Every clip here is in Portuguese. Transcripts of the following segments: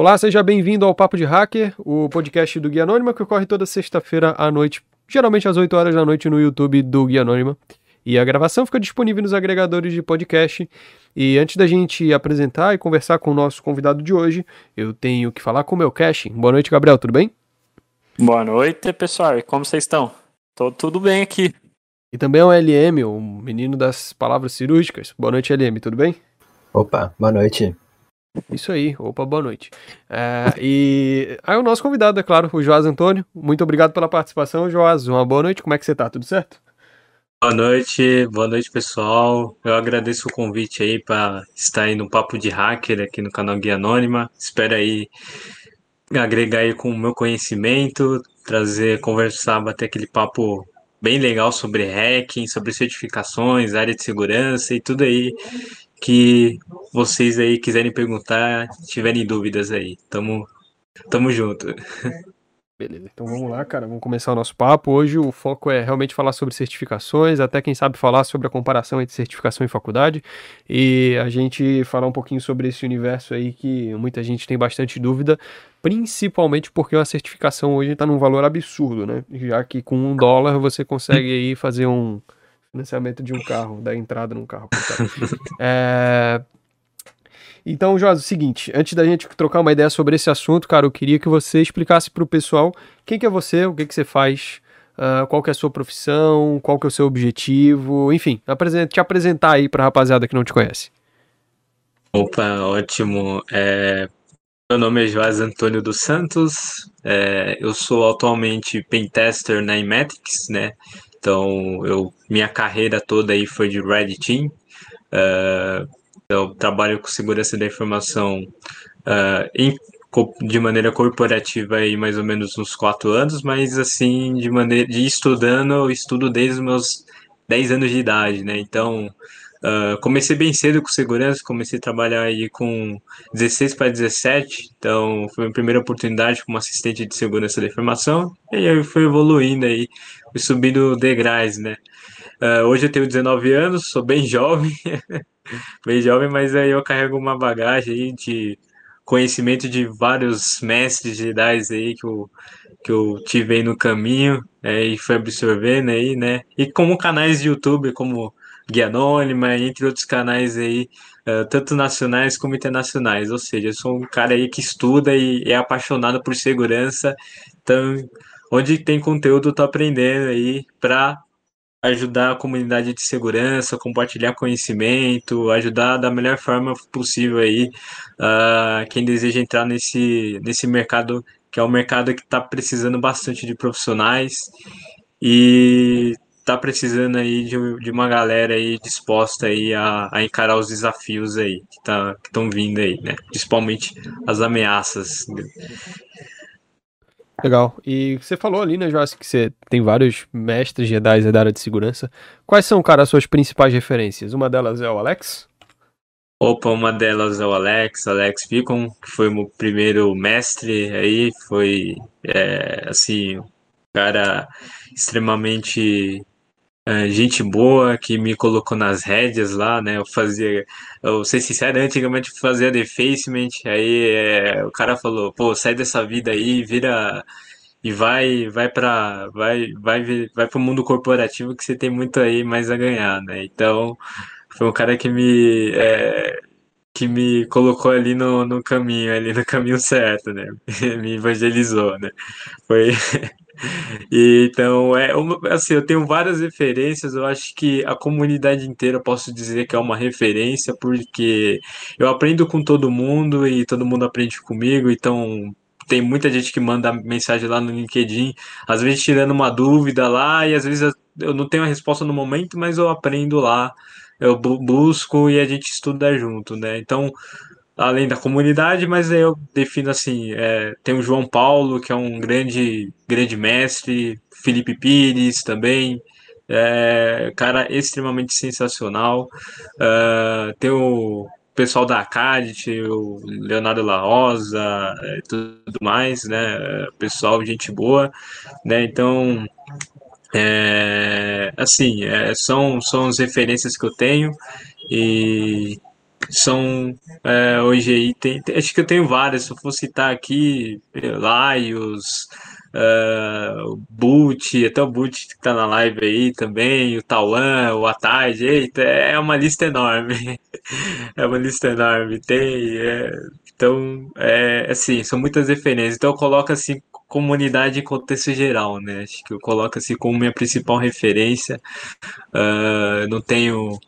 Olá, seja bem-vindo ao Papo de Hacker, o podcast do Guia Anônima que ocorre toda sexta-feira à noite, geralmente às 8 horas da noite no YouTube do Guia Anônima. E a gravação fica disponível nos agregadores de podcast. E antes da gente apresentar e conversar com o nosso convidado de hoje, eu tenho que falar com o meu caching. Boa noite, Gabriel, tudo bem? Boa noite, pessoal. E como vocês estão? Tô tudo bem aqui. E também o LM, o menino das palavras cirúrgicas. Boa noite, LM, tudo bem? Opa, boa noite. Isso aí, opa, boa noite. É, e aí o nosso convidado, é claro, o Joás Antônio. Muito obrigado pela participação, Joás. Uma boa noite, como é que você tá? Tudo certo? Boa noite, boa noite pessoal. Eu agradeço o convite aí para estar aí no Papo de Hacker aqui no canal Guia Anônima. Espero aí agregar aí com o meu conhecimento, trazer, conversar, bater aquele papo bem legal sobre hacking, sobre certificações, área de segurança e tudo aí que vocês aí quiserem perguntar, tiverem dúvidas aí. Tamo, tamo junto. Beleza, então vamos lá, cara, vamos começar o nosso papo. Hoje o foco é realmente falar sobre certificações, até quem sabe falar sobre a comparação entre certificação e faculdade, e a gente falar um pouquinho sobre esse universo aí que muita gente tem bastante dúvida, principalmente porque a certificação hoje está num valor absurdo, né? Já que com um dólar você consegue aí fazer um financiamento de um carro, dar entrada num carro. é... Então, Joás, é o seguinte, antes da gente trocar uma ideia sobre esse assunto, cara, eu queria que você explicasse para o pessoal quem que é você, o que que você faz, uh, qual que é a sua profissão, qual que é o seu objetivo, enfim, te apresentar aí para a rapaziada que não te conhece. Opa, ótimo. É... Meu nome é Joás Antônio dos Santos, é... eu sou atualmente pentester na Imetrics, né? Então, eu, minha carreira toda aí foi de Red Team. Uh, eu trabalho com segurança da informação uh, em, de maneira corporativa aí mais ou menos uns quatro anos, mas assim, de maneira de estudando, eu estudo desde os meus 10 anos de idade, né? Então, Uh, comecei bem cedo com segurança, comecei a trabalhar aí com 16 para 17, então foi a primeira oportunidade como assistente de segurança da informação, e aí fui evoluindo aí, fui subindo degraus, né? Uh, hoje eu tenho 19 anos, sou bem jovem, bem jovem, mas aí eu carrego uma bagagem aí de conhecimento de vários mestres idades aí que eu, que eu tive aí no caminho, é, e fui absorvendo aí, né? E como canais de YouTube, como Guia Anônima, entre outros canais aí, uh, tanto nacionais como internacionais. Ou seja, eu sou um cara aí que estuda e é apaixonado por segurança. Então, onde tem conteúdo, tô aprendendo aí para ajudar a comunidade de segurança, compartilhar conhecimento, ajudar da melhor forma possível aí uh, quem deseja entrar nesse, nesse mercado que é um mercado que está precisando bastante de profissionais e tá precisando aí de, de uma galera aí disposta aí a, a encarar os desafios aí que tá, estão vindo aí, né? Principalmente as ameaças. Legal. E você falou ali, né, Joás, que você tem vários mestres Jedi da área de segurança. Quais são, cara, as suas principais referências? Uma delas é o Alex? Opa, uma delas é o Alex, Alex Picon, que foi o meu primeiro mestre aí, foi, é, assim, cara extremamente gente boa que me colocou nas rédeas lá, né? Eu fazia, eu ser sincero, antigamente fazia defacement, aí é, o cara falou, pô, sai dessa vida aí, vira e vai, vai para, vai, vai, vai pro mundo corporativo que você tem muito aí mais a ganhar, né? Então, foi um cara que me é, que me colocou ali no, no caminho, ali no caminho certo, né? me evangelizou, né? Foi e, então, é assim, eu tenho várias referências, eu acho que a comunidade inteira posso dizer que é uma referência, porque eu aprendo com todo mundo e todo mundo aprende comigo, então tem muita gente que manda mensagem lá no LinkedIn, às vezes tirando uma dúvida lá, e às vezes eu não tenho a resposta no momento, mas eu aprendo lá, eu busco e a gente estuda junto, né? Então, além da comunidade, mas eu defino assim, é, tem o João Paulo, que é um grande, grande mestre, Felipe Pires também, é, cara extremamente sensacional, uh, tem o pessoal da Acadit, o Leonardo La Rosa, é, tudo mais, né, pessoal, gente boa, né, então, é, assim, é, são, são as referências que eu tenho, e são é, hoje aí, tem, acho que eu tenho várias, se eu for citar aqui, Laios, uh, o Boot, até o Boot que tá na live aí também, o Tauan, o Ataide, eita, é uma lista enorme. é uma lista enorme. Tem, é, então, é, assim, são muitas referências. Então eu coloco assim comunidade em contexto geral, né? Acho que eu coloco assim como minha principal referência. Uh, não tenho.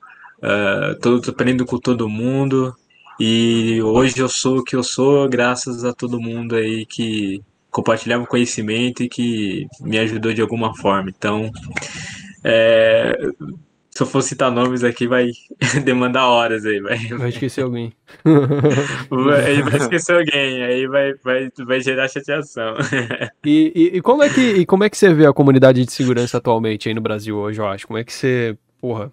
Uh, tô, aprendendo com todo mundo. E hoje eu sou o que eu sou graças a todo mundo aí que compartilhava conhecimento e que me ajudou de alguma forma. Então, é, se eu for citar nomes aqui, vai demandar horas aí. Vai, vai esquecer alguém. vai, vai esquecer alguém, aí vai, vai, vai gerar chateação. E, e, e, como é que, como é que você vê a comunidade de segurança atualmente aí no Brasil hoje, eu acho? Como é que você, porra,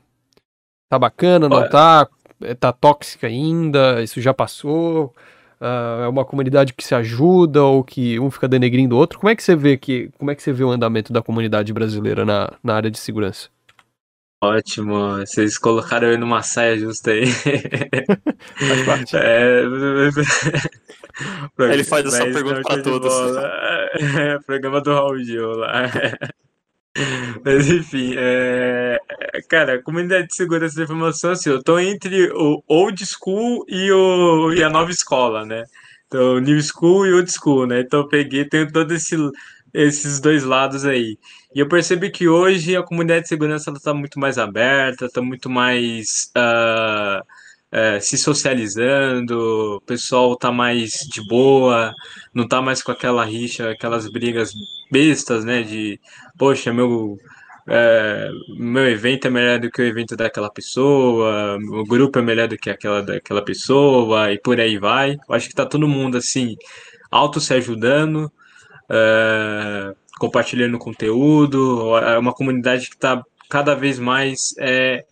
tá bacana, não Olha, tá? É, tá tóxica ainda? Isso já passou? Uh, é uma comunidade que se ajuda ou que um fica denegrindo o outro? Como é que você vê que, como é que você vê o andamento da comunidade brasileira na, na área de segurança? Ótimo, vocês colocaram eu numa saia justa aí. Faz parte. É... Ele faz essa pergunta para todos. É, programa do Raul Gil lá. Mas enfim, é... cara, comunidade de segurança da informação, assim, eu tô entre o old school e, o... e a nova escola, né? Então, new school e old school, né? Então eu peguei, tenho todo esse esses dois lados aí. E eu percebi que hoje a comunidade de segurança está muito mais aberta, está muito mais uh, se socializando, o pessoal está mais de boa, não está mais com aquela rixa, aquelas brigas bestas, né? De, poxa, meu. É, meu evento é melhor do que o evento daquela pessoa, o grupo é melhor do que aquela daquela pessoa, e por aí vai. Eu acho que está todo mundo assim, auto se ajudando, é, compartilhando conteúdo, é uma comunidade que está cada vez mais é,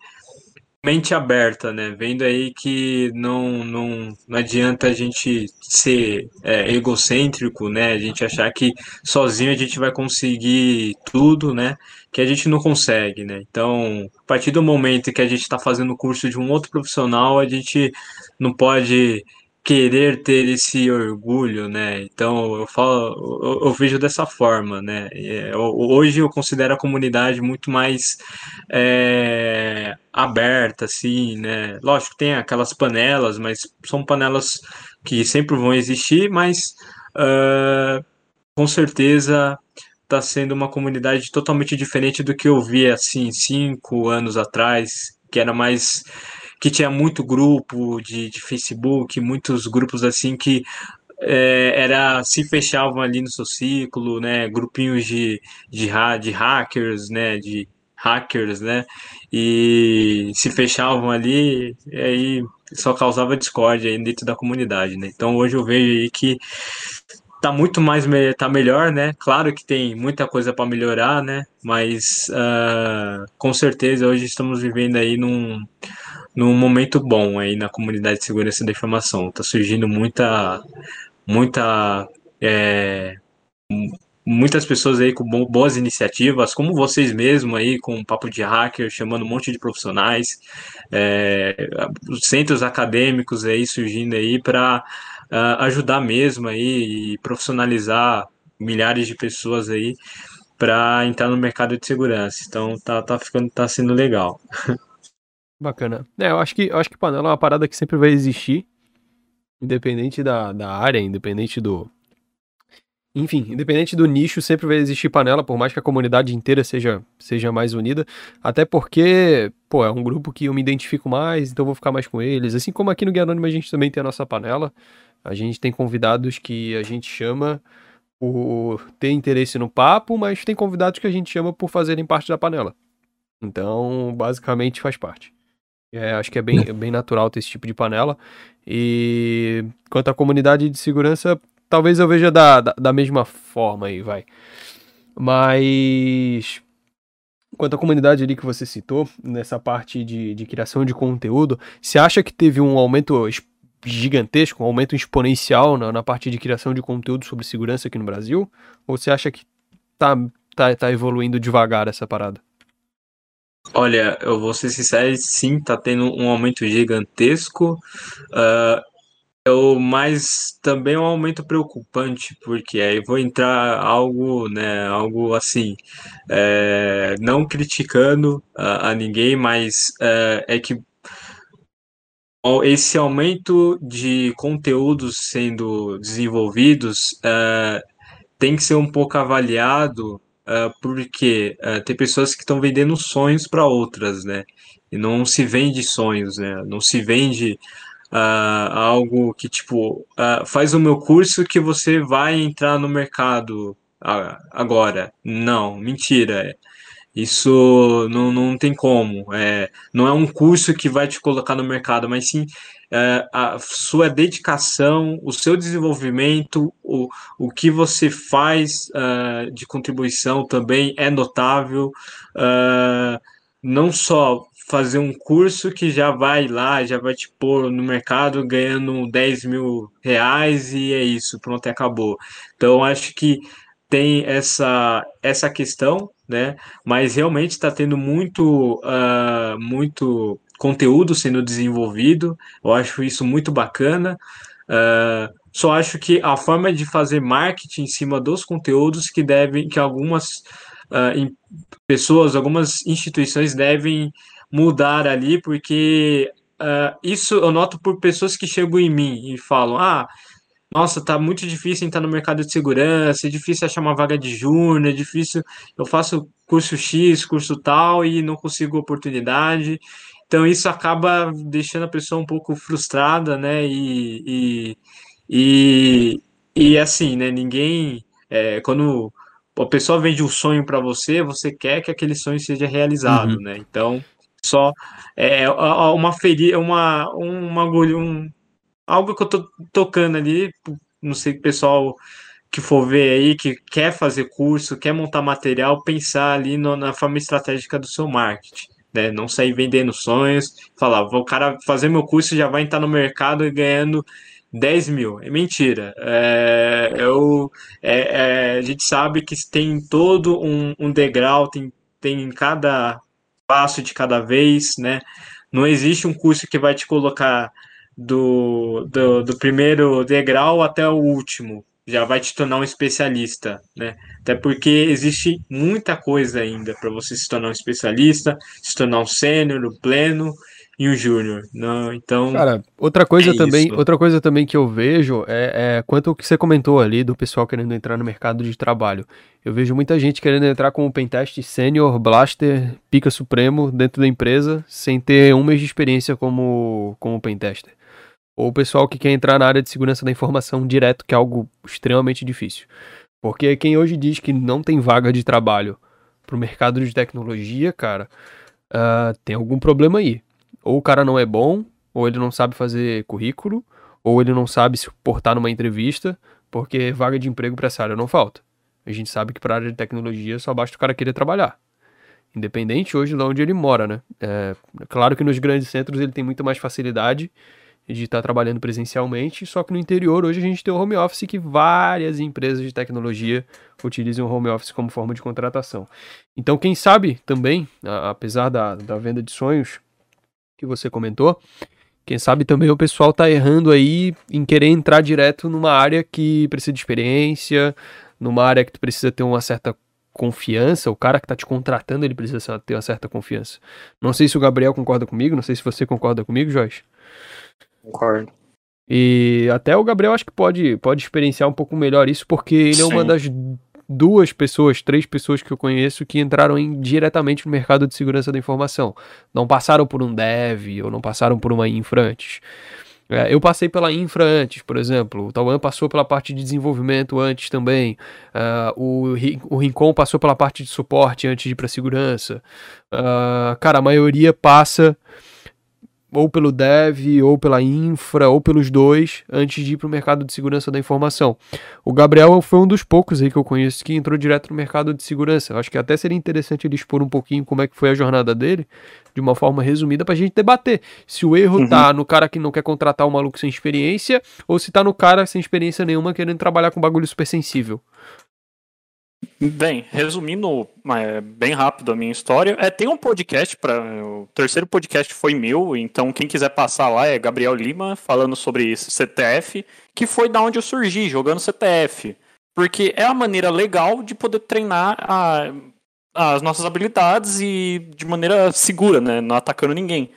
mente aberta, né? Vendo aí que não, não, não adianta a gente ser é, egocêntrico, né? A gente achar que sozinho a gente vai conseguir tudo, né? Que a gente não consegue, né? Então, a partir do momento que a gente está fazendo o curso de um outro profissional, a gente não pode querer ter esse orgulho, né? Então eu falo, eu, eu vejo dessa forma, né? É, hoje eu considero a comunidade muito mais é, aberta, assim, né? Lógico tem aquelas panelas, mas são panelas que sempre vão existir, mas uh, com certeza está sendo uma comunidade totalmente diferente do que eu vi assim cinco anos atrás, que era mais que tinha muito grupo de, de Facebook, muitos grupos assim que é, era se fechavam ali no seu ciclo, né? Grupinhos de, de, de hackers, né? De hackers, né? E se fechavam ali e aí só causava discórdia dentro da comunidade, né? Então hoje eu vejo aí que tá muito mais tá melhor, né? Claro que tem muita coisa para melhorar, né? Mas uh, com certeza hoje estamos vivendo aí num num momento bom aí na comunidade de segurança da informação. Está surgindo muita, muita, é, muitas pessoas aí com boas iniciativas, como vocês mesmo aí com papo de hacker, chamando um monte de profissionais, é, centros acadêmicos aí surgindo aí para uh, ah, ajudar mesmo aí e profissionalizar milhares de pessoas aí para entrar no mercado de segurança. Então tá, tá ficando, tá sendo legal. Bacana. É, eu acho que, eu acho que panela é uma parada que sempre vai existir, independente da, da área, independente do. Enfim, independente do nicho, sempre vai existir panela, por mais que a comunidade inteira seja, seja mais unida. Até porque, pô, é um grupo que eu me identifico mais, então vou ficar mais com eles. Assim como aqui no Guia Anônimo a gente também tem a nossa panela. A gente tem convidados que a gente chama por ter interesse no papo, mas tem convidados que a gente chama por fazerem parte da panela. Então, basicamente faz parte. É, acho que é bem, bem natural ter esse tipo de panela. E quanto à comunidade de segurança, talvez eu veja da, da, da mesma forma aí, vai. Mas quanto à comunidade ali que você citou, nessa parte de, de criação de conteúdo, você acha que teve um aumento gigantesco, um aumento exponencial na, na parte de criação de conteúdo sobre segurança aqui no Brasil? Ou você acha que tá, tá, tá evoluindo devagar essa parada? Olha, eu vou ser sincero, sim, tá tendo um aumento gigantesco. Uh, eu, mas também é um aumento preocupante, porque aí vou entrar algo, né, algo assim, é, não criticando a, a ninguém, mas é, é que esse aumento de conteúdos sendo desenvolvidos uh, tem que ser um pouco avaliado, uh, porque uh, tem pessoas que estão vendendo sonhos para outras, né? E não se vende sonhos, né? Não se vende algo que, tipo, faz o meu curso que você vai entrar no mercado agora. Não, mentira. Isso não, não tem como. É, não é um curso que vai te colocar no mercado, mas sim é, a sua dedicação, o seu desenvolvimento, o, o que você faz uh, de contribuição também é notável. Uh, não só fazer um curso que já vai lá, já vai te pôr no mercado ganhando 10 mil reais e é isso, pronto, acabou. Então, acho que tem essa, essa questão né? Mas realmente está tendo muito, uh, muito conteúdo sendo desenvolvido. Eu acho isso muito bacana. Uh, só acho que a forma de fazer marketing em cima dos conteúdos que devem, que algumas uh, pessoas, algumas instituições devem mudar ali, porque uh, isso eu noto por pessoas que chegam em mim e falam: ah, nossa, tá muito difícil entrar no mercado de segurança, é difícil achar uma vaga de júnior, é difícil. Eu faço curso X, curso tal e não consigo oportunidade. Então isso acaba deixando a pessoa um pouco frustrada, né? E, e, e, e assim, né? Ninguém. É, quando a pessoa vende um sonho para você, você quer que aquele sonho seja realizado, uhum. né? Então, só é uma ferir, uma, uma agulha, um, algo que eu tô tocando ali, não sei o pessoal que for ver aí, que quer fazer curso, quer montar material, pensar ali no, na forma estratégica do seu marketing. Né? Não sair vendendo sonhos, falar, vou cara fazer meu curso já vai entrar no mercado ganhando 10 mil. É mentira. É, eu, é, é, a gente sabe que tem todo um, um degrau, tem, tem cada passo de cada vez, né? Não existe um curso que vai te colocar do, do, do primeiro degrau até o último. Já vai te tornar um especialista, né? Até porque existe muita coisa ainda para você se tornar um especialista, se tornar um sênior, um pleno e um júnior. Não, então. Cara, outra coisa é também, isso. outra coisa também que eu vejo é, é quanto o que você comentou ali do pessoal querendo entrar no mercado de trabalho. Eu vejo muita gente querendo entrar como pentest sênior, blaster, pica supremo dentro da empresa, sem ter um mês de experiência como como pentester ou o pessoal que quer entrar na área de segurança da informação direto, que é algo extremamente difícil. Porque quem hoje diz que não tem vaga de trabalho para o mercado de tecnologia, cara, uh, tem algum problema aí. Ou o cara não é bom, ou ele não sabe fazer currículo, ou ele não sabe se portar numa entrevista, porque vaga de emprego para essa área não falta. A gente sabe que para a área de tecnologia só basta o cara querer trabalhar. Independente hoje de onde ele mora, né? É, claro que nos grandes centros ele tem muito mais facilidade de estar tá trabalhando presencialmente, só que no interior hoje a gente tem o home office que várias empresas de tecnologia utilizam o home office como forma de contratação. Então, quem sabe também, apesar da, da venda de sonhos que você comentou, quem sabe também o pessoal está errando aí em querer entrar direto numa área que precisa de experiência, numa área que tu precisa ter uma certa confiança, o cara que está te contratando, ele precisa ter uma certa confiança. Não sei se o Gabriel concorda comigo, não sei se você concorda comigo, Joyce. Concordo. E até o Gabriel acho que pode, pode experienciar um pouco melhor isso, porque ele Sim. é uma das duas pessoas, três pessoas que eu conheço que entraram em, diretamente no mercado de segurança da informação. Não passaram por um dev ou não passaram por uma infra antes. É, eu passei pela infra antes, por exemplo. O Tauan passou pela parte de desenvolvimento antes também. Uh, o, o Rincon passou pela parte de suporte antes de ir para segurança. Uh, cara, a maioria passa ou pelo dev, ou pela infra, ou pelos dois, antes de ir para o mercado de segurança da informação. O Gabriel foi um dos poucos aí que eu conheço que entrou direto no mercado de segurança. Eu acho que até seria interessante ele expor um pouquinho como é que foi a jornada dele, de uma forma resumida, para a gente debater se o erro uhum. tá no cara que não quer contratar um maluco sem experiência, ou se tá no cara sem experiência nenhuma querendo trabalhar com bagulho super sensível. Bem, resumindo é, bem rápido a minha história, é, tem um podcast para o terceiro podcast foi meu, então quem quiser passar lá é Gabriel Lima falando sobre CTF, que foi da onde eu surgi jogando CTF, porque é a maneira legal de poder treinar a, as nossas habilidades e de maneira segura, né, não atacando ninguém.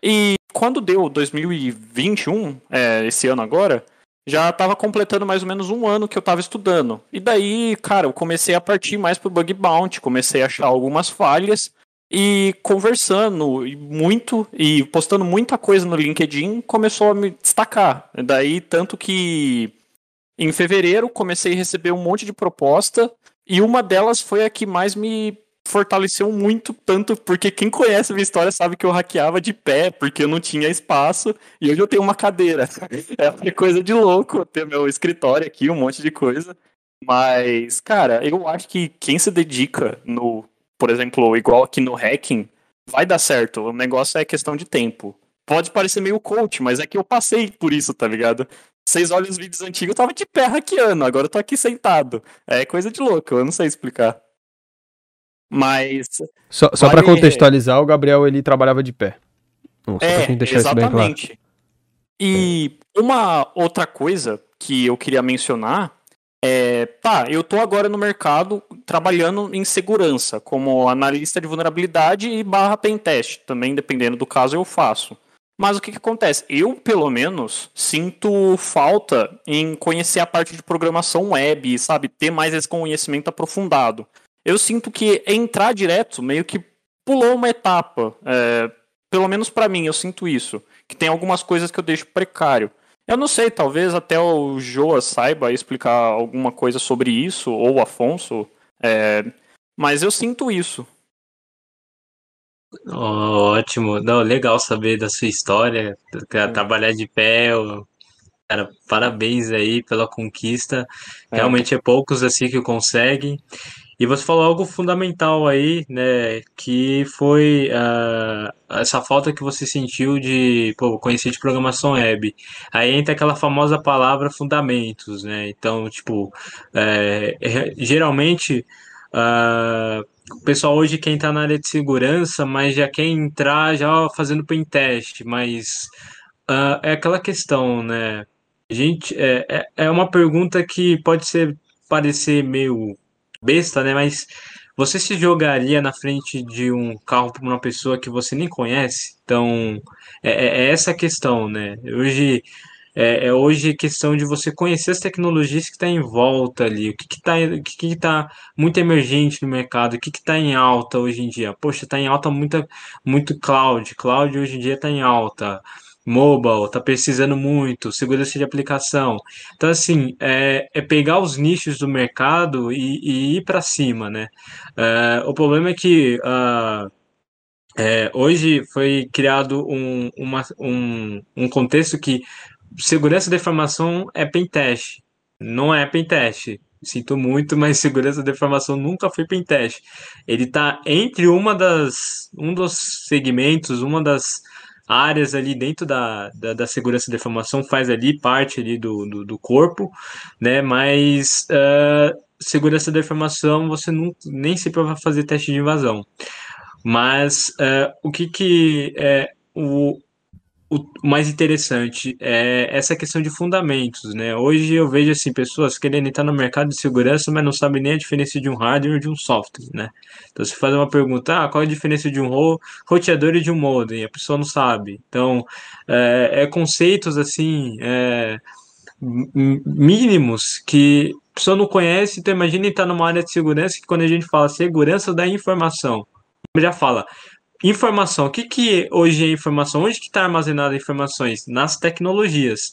E quando deu 2021, é, esse ano agora, já estava completando mais ou menos um ano que eu estava estudando. E daí, cara, eu comecei a partir mais pro bug bounty, comecei a achar algumas falhas e conversando muito e postando muita coisa no LinkedIn, começou a me destacar. Daí, tanto que em fevereiro comecei a receber um monte de proposta e uma delas foi a que mais me fortaleceu muito, tanto porque quem conhece a minha história sabe que eu hackeava de pé, porque eu não tinha espaço, e hoje eu tenho uma cadeira. É coisa de louco ter meu escritório aqui, um monte de coisa. Mas, cara, eu acho que quem se dedica no, por exemplo, igual aqui no hacking, vai dar certo. O negócio é questão de tempo. Pode parecer meio coach, mas é que eu passei por isso, tá ligado? Vocês olham os vídeos antigos, eu tava de pé hackeando, agora eu tô aqui sentado. É coisa de louco, eu não sei explicar. Mas. Só, só vale... para contextualizar, o Gabriel ele trabalhava de pé. Não, é, exatamente. Claro. E uma outra coisa que eu queria mencionar é, tá, eu tô agora no mercado trabalhando em segurança, como analista de vulnerabilidade e barra pentest, também dependendo do caso eu faço. Mas o que, que acontece? Eu, pelo menos, sinto falta em conhecer a parte de programação web, sabe? Ter mais esse conhecimento aprofundado eu sinto que entrar direto meio que pulou uma etapa. É, pelo menos para mim, eu sinto isso. Que tem algumas coisas que eu deixo precário. Eu não sei, talvez até o Joa saiba explicar alguma coisa sobre isso, ou o Afonso, é, mas eu sinto isso. Oh, ótimo, não, legal saber da sua história, trabalhar de pé, cara, parabéns aí pela conquista, é. realmente é poucos assim que conseguem, e você falou algo fundamental aí, né, que foi uh, essa falta que você sentiu de pô, conhecer de programação web. Aí entra aquela famosa palavra fundamentos, né? Então, tipo, é, geralmente uh, o pessoal hoje quer entrar na área de segurança, mas já quer entrar já fazendo pen test, mas uh, é aquela questão, né? Gente, é, é, é uma pergunta que pode ser parecer meio besta, né? Mas você se jogaria na frente de um carro por uma pessoa que você nem conhece? Então, é, é, é essa a questão, né? Hoje é, é hoje questão de você conhecer as tecnologias que está em volta ali, o que está que que que tá muito emergente no mercado, o que está em alta hoje em dia. Poxa, está em alta muita, muito cloud, cloud hoje em dia está em alta mobile, tá precisando muito, segurança de aplicação. Então, assim, é, é pegar os nichos do mercado e, e ir para cima, né? É, o problema é que uh, é, hoje foi criado um, uma, um, um contexto que segurança da informação é pentest, não é pentest. Sinto muito, mas segurança da informação nunca foi pentest. Ele está entre uma das um dos segmentos, uma das áreas ali dentro da, da, da, segurança da informação, faz ali parte ali do, do, do corpo, né? Mas uh, segurança da informação você não, nem sempre vai fazer teste de invasão. Mas uh, o que que é o, o mais interessante é essa questão de fundamentos, né? Hoje eu vejo assim pessoas querendo entrar no mercado de segurança, mas não sabem nem a diferença de um hardware e de um software, né? Então se faz uma pergunta, ah, qual é a diferença de um roteador e de um modem? A pessoa não sabe. Então é, é conceitos assim é, mínimos que a pessoa não conhece. Então imagina entrar numa área de segurança que quando a gente fala segurança da informação, já fala Informação. O que, que hoje é informação? Onde que está armazenada informações? Nas tecnologias.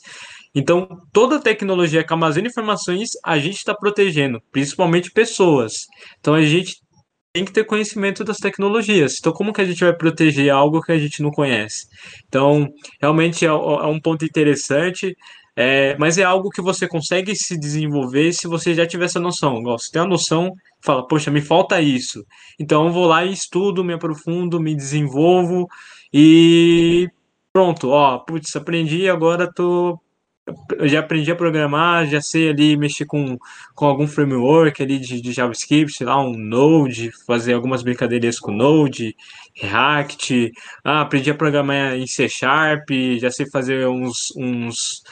Então, toda tecnologia que armazena informações, a gente está protegendo, principalmente pessoas. Então, a gente tem que ter conhecimento das tecnologias. Então, como que a gente vai proteger algo que a gente não conhece? Então, realmente é, é um ponto interessante. É, mas é algo que você consegue se desenvolver se você já tiver essa noção. Você tem a noção, fala, poxa, me falta isso. Então eu vou lá e estudo, me aprofundo, me desenvolvo e pronto, ó, putz, aprendi, agora tô eu já aprendi a programar, já sei ali mexer com, com algum framework ali de, de JavaScript, sei lá, um Node, fazer algumas brincadeiras com Node, React. Ah, aprendi a programar em C Sharp, já sei fazer uns, uns,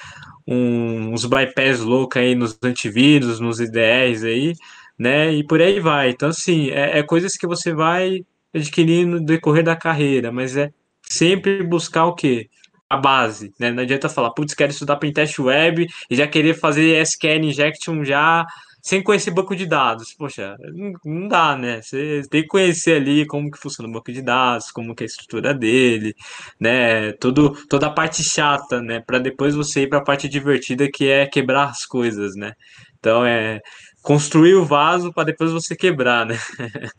uns bypass loucos aí nos antivírus, nos IDRs aí, né? E por aí vai. Então, assim, é, é coisas que você vai adquirindo no decorrer da carreira, mas é sempre buscar o quê? a base, né? Não adianta falar, putz, quero estudar pentest web e já querer fazer SQL injection já sem conhecer banco de dados. Poxa, não dá, né? Você tem que conhecer ali como que funciona o banco de dados, como que é a estrutura dele, né? Tudo, toda a parte chata, né? Para depois você ir para a parte divertida que é quebrar as coisas, né? Então é construir o vaso para depois você quebrar, né?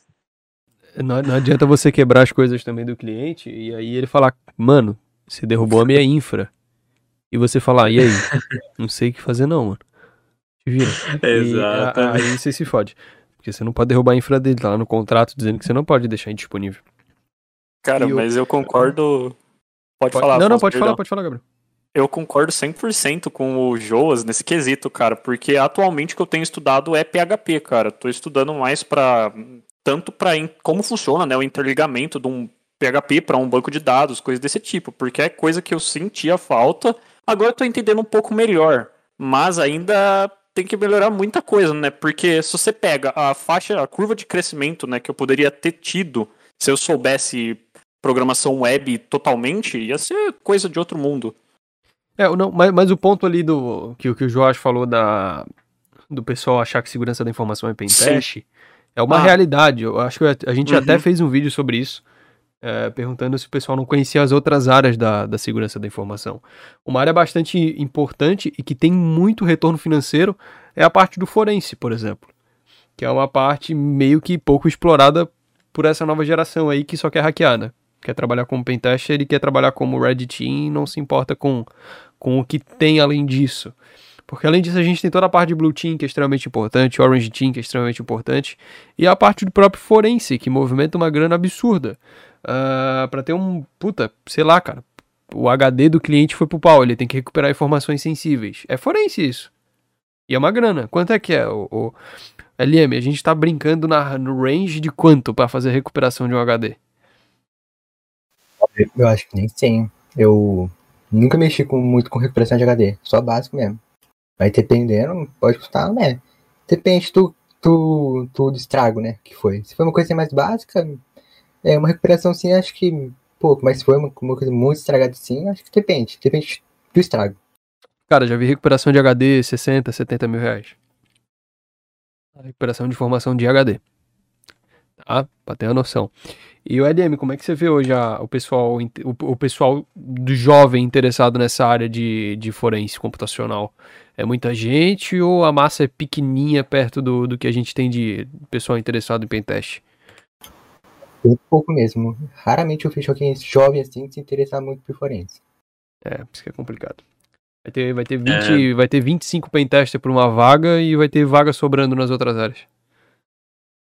Não, não adianta você quebrar as coisas também do cliente e aí ele falar, mano, você derrubou a minha infra. E você falar, e aí? Não sei o que fazer não, mano. Te vira. Exato. aí você se fode. Porque você não pode derrubar a infra dele tá lá no contrato dizendo que você não pode deixar indisponível. Cara, eu... mas eu concordo. Pode, pode... falar. Não, não, pode perdão. falar, pode falar, Gabriel. Eu concordo 100% com o Joas nesse quesito, cara, porque atualmente o que eu tenho estudado é PHP, cara. Tô estudando mais para tanto para como funciona, né, o interligamento de um PHP para um banco de dados, coisas desse tipo, porque é coisa que eu sentia falta. Agora eu tô entendendo um pouco melhor, mas ainda tem que melhorar muita coisa, né? Porque se você pega a faixa, a curva de crescimento, né, que eu poderia ter tido se eu soubesse programação web totalmente, ia ser coisa de outro mundo. É, não, mas, mas o ponto ali do que, que o Joás falou da do pessoal achar que segurança da informação é pentest, é uma ah. realidade. Eu acho que a gente uhum. até fez um vídeo sobre isso é, perguntando se o pessoal não conhecia as outras áreas da, da segurança da informação. Uma área bastante importante e que tem muito retorno financeiro é a parte do forense, por exemplo, que é uma parte meio que pouco explorada por essa nova geração aí que só quer hackear, né? Quer trabalhar como pentester e quer trabalhar como red team, não se importa com, com o que tem além disso. Porque além disso, a gente tem toda a parte de Blue Team, que é extremamente importante, Orange Team, que é extremamente importante, e a parte do próprio Forense, que movimenta uma grana absurda. Uh, para ter um. Puta, sei lá, cara. O HD do cliente foi pro pau, ele tem que recuperar informações sensíveis. É forense isso. E é uma grana. Quanto é que é? O, o... LM, a gente tá brincando na, no range de quanto para fazer recuperação de um HD? Eu acho que nem sei. Eu nunca mexi com, muito com recuperação de HD. Só básico mesmo. Aí dependendo, pode custar, né? Depende do, do, do estrago, né? Que foi. Se foi uma coisa mais básica, é, uma recuperação sim, acho que pouco, mas se foi uma, uma coisa muito estragada sim, acho que depende. Depende do estrago. Cara, já vi recuperação de HD 60, 70 mil reais. A recuperação de informação de HD. Tá? Pra ter uma noção. E o EDM, como é que você vê hoje a, o pessoal o, o, pessoal do jovem interessado nessa área de, de forense computacional? É muita gente ou a massa é pequenininha perto do, do que a gente tem de pessoal interessado em pentest? Muito pouco mesmo. Raramente eu vejo alguém jovem assim se interessar muito por forense. É, isso que é complicado. Vai ter, vai ter, 20, é... vai ter 25 pentester por uma vaga e vai ter vaga sobrando nas outras áreas.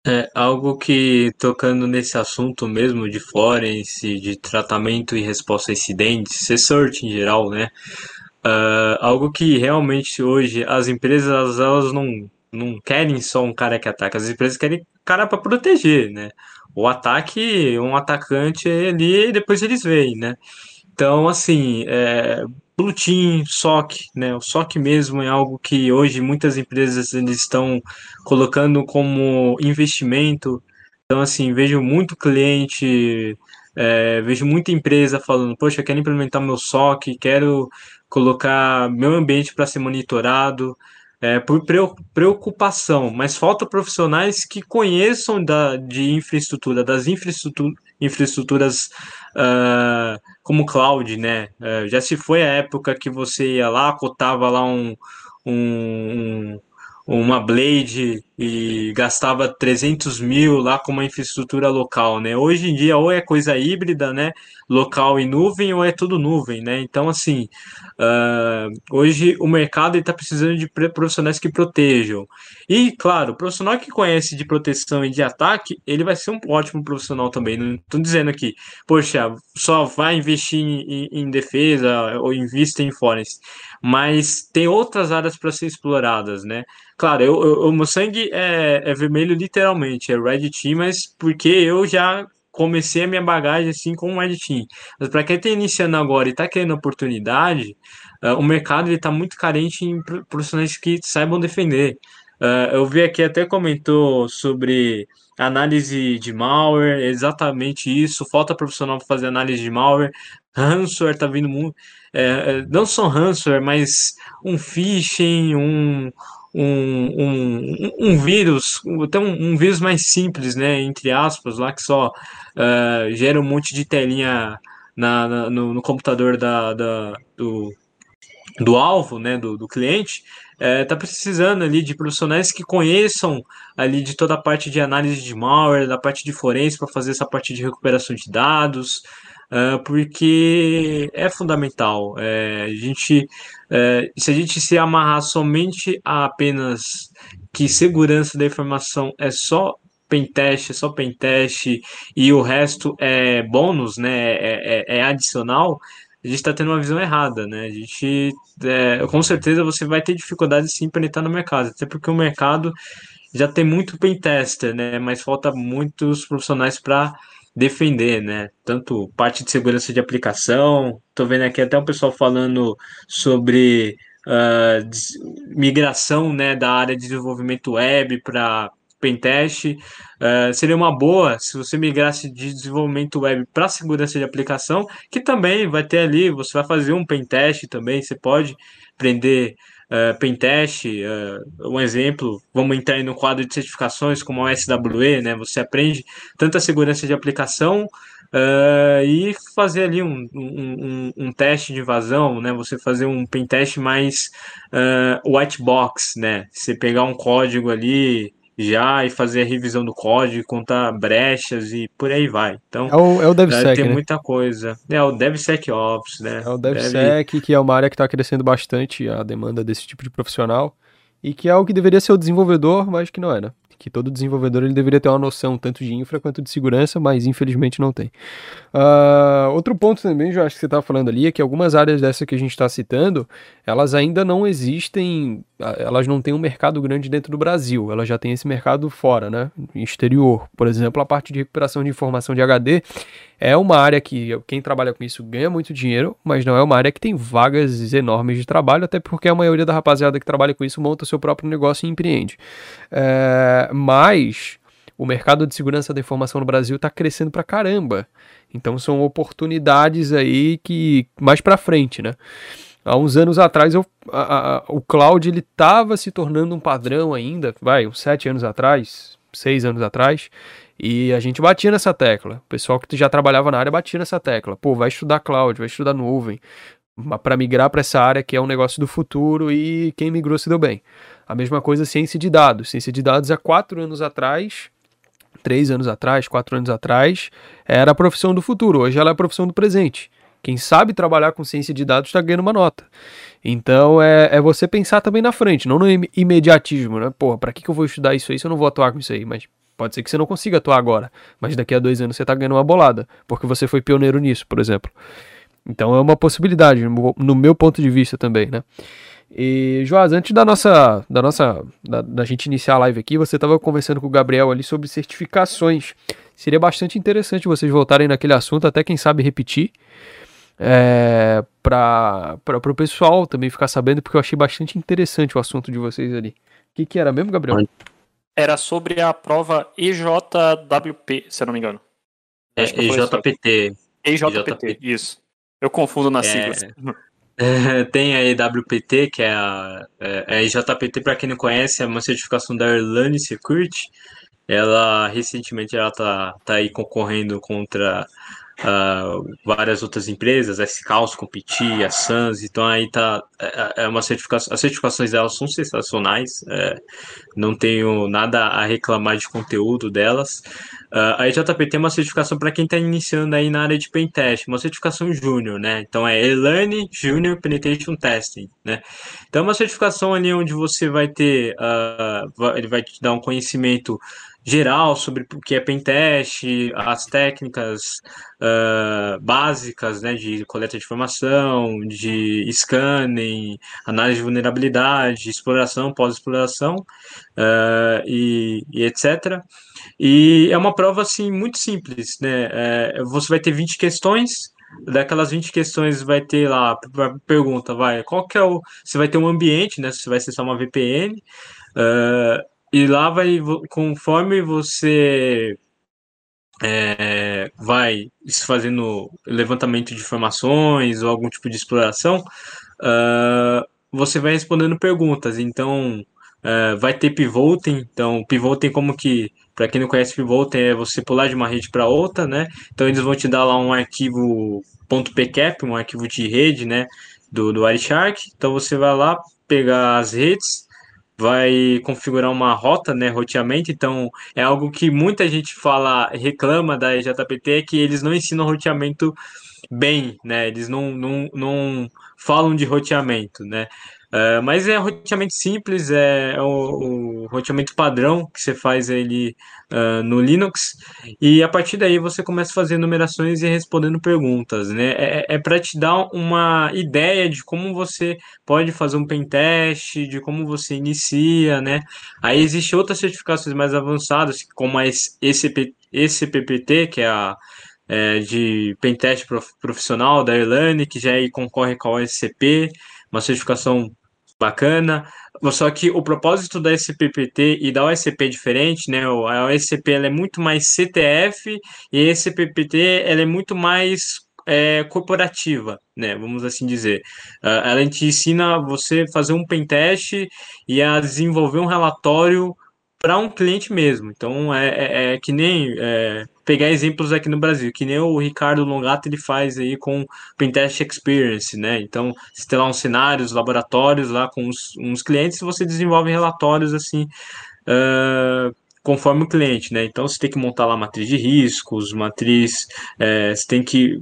É, algo que, tocando nesse assunto mesmo de forense, de tratamento e resposta a incidentes, CSERT em geral, né? Uh, algo que realmente hoje as empresas elas não, não querem só um cara que ataca, as empresas querem cara para proteger, né? O ataque, um atacante ali, depois eles veem, né? Então, assim, é, Blue Team, SOC, né? O SOC mesmo é algo que hoje muitas empresas eles estão colocando como investimento. Então, assim, vejo muito cliente, é, vejo muita empresa falando, poxa, quero implementar meu SOC, quero colocar meu ambiente para ser monitorado é, por preocupação, mas falta profissionais que conheçam da, de infraestrutura, das infraestrutura, infraestruturas uh, como cloud, né? Uh, já se foi a época que você ia lá, cotava lá um, um, uma blade e gastava 300 mil lá com uma infraestrutura local, né? Hoje em dia, ou é coisa híbrida, né? Local e nuvem, ou é tudo nuvem, né? Então, assim, uh, hoje o mercado está precisando de profissionais que protejam. E, claro, o profissional que conhece de proteção e de ataque, ele vai ser um ótimo profissional também. Não estou dizendo aqui, poxa, só vai investir em, em defesa ou invista em foreign, mas tem outras áreas para ser exploradas, né? Claro, eu, eu, o meu sangue é, é vermelho literalmente, é Red Team, mas porque eu já comecei a minha bagagem assim com o Red Team. Mas para quem está iniciando agora e está querendo oportunidade, uh, o mercado está muito carente em profissionais que saibam defender. Uh, eu vi aqui até comentou sobre análise de malware, exatamente isso. Falta profissional para fazer análise de malware. Ransomware está vindo muito. É, não só ransomware, mas um phishing, um, um, um, um vírus, até um, um, vírus mais simples, né, entre aspas, lá que só uh, gera um monte de telinha na, na no, no, computador da, da, do, do alvo, né, do, do cliente, está é, precisando ali de profissionais que conheçam ali de toda a parte de análise de malware, da parte de forense para fazer essa parte de recuperação de dados, uh, porque é fundamental. É, a gente, é, se a gente se amarrar somente a apenas que segurança da informação é só pentest, é só pentest e o resto é bônus, né? É, é, é adicional. A gente está tendo uma visão errada, né? A gente, é, com certeza, você vai ter dificuldade sim para entrar no mercado, até porque o mercado já tem muito pentester, né? Mas falta muitos profissionais para defender, né? Tanto parte de segurança de aplicação, tô vendo aqui até um pessoal falando sobre uh, migração, né, da área de desenvolvimento web para pentest. Uh, seria uma boa se você migrasse de desenvolvimento web para segurança de aplicação, que também vai ter ali, você vai fazer um pentest também, você pode prender uh, pentest, uh, um exemplo, vamos entrar no quadro de certificações como a SWE, né? Você aprende tanto a segurança de aplicação uh, e fazer ali um, um, um, teste de invasão, né? Você fazer um pentest mais uh, white box, né? Você pegar um código ali já e fazer a revisão do código, contar brechas e por aí vai. Então, é o, é o DevSec, tem né? muita coisa. É o DevSecOps, né? É o DevSec, Deve... que é uma área que está crescendo bastante a demanda desse tipo de profissional e que é o que deveria ser o desenvolvedor, mas que não é, né? Que todo desenvolvedor ele deveria ter uma noção tanto de infra quanto de segurança, mas infelizmente não tem. Uh, outro ponto também, eu acho que você estava falando ali, é que algumas áreas dessa que a gente está citando, elas ainda não existem, elas não têm um mercado grande dentro do Brasil, elas já têm esse mercado fora, né, exterior. Por exemplo, a parte de recuperação de informação de HD é uma área que quem trabalha com isso ganha muito dinheiro, mas não é uma área que tem vagas enormes de trabalho, até porque a maioria da rapaziada que trabalha com isso monta seu próprio negócio e empreende. É, mas o mercado de segurança da informação no Brasil está crescendo pra caramba. Então são oportunidades aí que mais para frente, né? Há uns anos atrás eu, a, a, o cloud ele estava se tornando um padrão ainda, vai, uns sete anos atrás, seis anos atrás, e a gente batia nessa tecla. O pessoal que já trabalhava na área batia nessa tecla. Pô, vai estudar cloud, vai estudar nuvem, para migrar para essa área que é um negócio do futuro e quem migrou se deu bem. A mesma coisa ciência de dados. Ciência de dados há quatro anos atrás, três anos atrás, quatro anos atrás, era a profissão do futuro. Hoje ela é a profissão do presente. Quem sabe trabalhar com ciência de dados está ganhando uma nota. Então é, é você pensar também na frente, não no imediatismo, né? Porra, para que, que eu vou estudar isso aí se eu não vou atuar com isso aí? Mas Pode ser que você não consiga atuar agora, mas daqui a dois anos você está ganhando uma bolada, porque você foi pioneiro nisso, por exemplo. Então é uma possibilidade, no meu ponto de vista também, né? E, Joás, antes da nossa, da nossa, da, da gente iniciar a live aqui, você estava conversando com o Gabriel ali sobre certificações. Seria bastante interessante vocês voltarem naquele assunto, até quem sabe repetir, é, para o pessoal também ficar sabendo, porque eu achei bastante interessante o assunto de vocês ali. O que, que era mesmo, Gabriel? era sobre a prova EJWP, se eu não me engano. É, EJPT. EJPT, isso. Eu confundo nas é, siglas. É, tem a EWPT, que é a, é, a EJPT, para quem não conhece, é uma certificação da Erlane Security. Ela, recentemente, ela tá, tá aí concorrendo contra uh, várias outras empresas, a SCALS, Competir, a Sans, então aí tá, é, é uma certificação, as certificações delas são sensacionais, é, não tenho nada a reclamar de conteúdo delas. Uh, a EJPT é uma certificação para quem está iniciando aí na área de Pentest, uma certificação júnior, né? Então é E-Learning Junior Penetration Testing, né? Então é uma certificação ali onde você vai ter, uh, ele vai te dar um conhecimento geral sobre o que é pentest, as técnicas uh, básicas né, de coleta de informação, de scanning, análise de vulnerabilidade, exploração, pós-exploração uh, e, e, etc. E é uma prova assim muito simples, né? É, você vai ter 20 questões, daquelas 20 questões vai ter lá pergunta, vai, qual que é o. Você vai ter um ambiente, né? Se vai só uma VPN. Uh, e lá vai, conforme você é, vai fazendo levantamento de informações ou algum tipo de exploração, uh, você vai respondendo perguntas. Então, uh, vai ter pivoting. Então, pivoting como que, para quem não conhece pivoting, é você pular de uma rede para outra, né? Então, eles vão te dar lá um arquivo .pcap, um arquivo de rede, né? Do, do Wireshark. Então, você vai lá pegar as redes vai configurar uma rota, né, roteamento, então é algo que muita gente fala, reclama da EJPT, é que eles não ensinam roteamento bem, né, eles não, não, não falam de roteamento, né, Uh, mas é roteamento simples, é, é o, o, roteamento padrão que você faz ele uh, no Linux, e a partir daí você começa a fazer numerações e respondendo perguntas, né? É, é para te dar uma ideia de como você pode fazer um pentest, de como você inicia, né? Aí existem outras certificações mais avançadas, como a ECP, ECPPT, que é a é, de pentest profissional da Erlane, que já concorre com a OSCP, uma certificação bacana. Só que o propósito da SPPT e da OSCP é diferente, né? A OSCP ela é muito mais CTF e a SPPT ela é muito mais é, corporativa, né? Vamos assim dizer. Uh, ela te ensina você fazer um pentest e a desenvolver um relatório para um cliente mesmo. Então é, é, é que nem é, pegar exemplos aqui no Brasil, que nem o Ricardo Longato ele faz aí com Pentest Experience, né? Então, você tem lá uns cenários, laboratórios lá com uns, uns clientes, você desenvolve relatórios assim. Uh, conforme o cliente, né? Então você tem que montar lá matriz de riscos, matriz, é, você tem que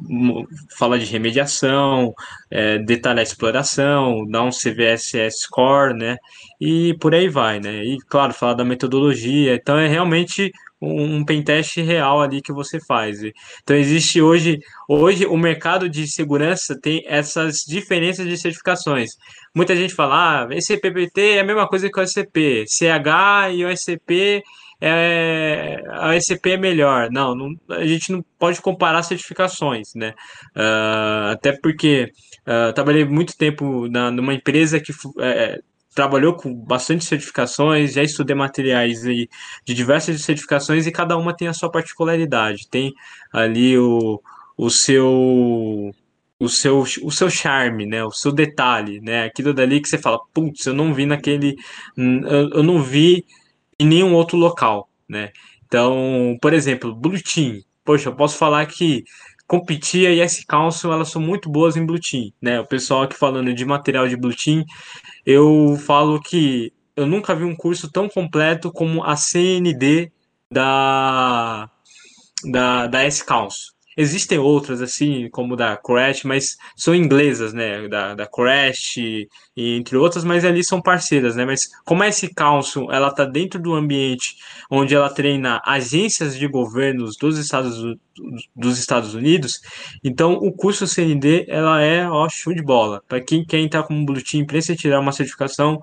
falar de remediação, é, detalhar a exploração, dar um CVSS score, né? E por aí vai, né? E claro, falar da metodologia. Então é realmente um, um pentest real ali que você faz. Então existe hoje, hoje o mercado de segurança tem essas diferenças de certificações. Muita gente fala, ah, esse PPT é a mesma coisa que o SCP, CH e o SCP é, a SCP é melhor. Não, não, a gente não pode comparar certificações, né? Uh, até porque uh, trabalhei muito tempo na, numa empresa que é, trabalhou com bastante certificações, já estudei materiais de, de diversas certificações e cada uma tem a sua particularidade. Tem ali o, o seu o seu, o seu charme, né? O seu detalhe, né? Aquilo dali que você fala, putz, eu não vi naquele. Eu, eu não vi em nenhum outro local, né? Então, por exemplo, Blue Team. Poxa, eu posso falar que Competia e S-Council, elas são muito boas em Blue Team, né? O pessoal aqui falando de material de Blue Team, eu falo que eu nunca vi um curso tão completo como a CND da, da, da S-Council. Existem outras, assim, como da Crash, mas são inglesas, né? Da, da Crash, e, entre outras, mas ali são parceiras, né? Mas como a S-Council, ela tá dentro do ambiente onde ela treina agências de governos dos Estados, dos Estados Unidos, então o curso CND, ela é, ó, show de bola. Para quem quer entrar como Blue Team, precisa tirar uma certificação,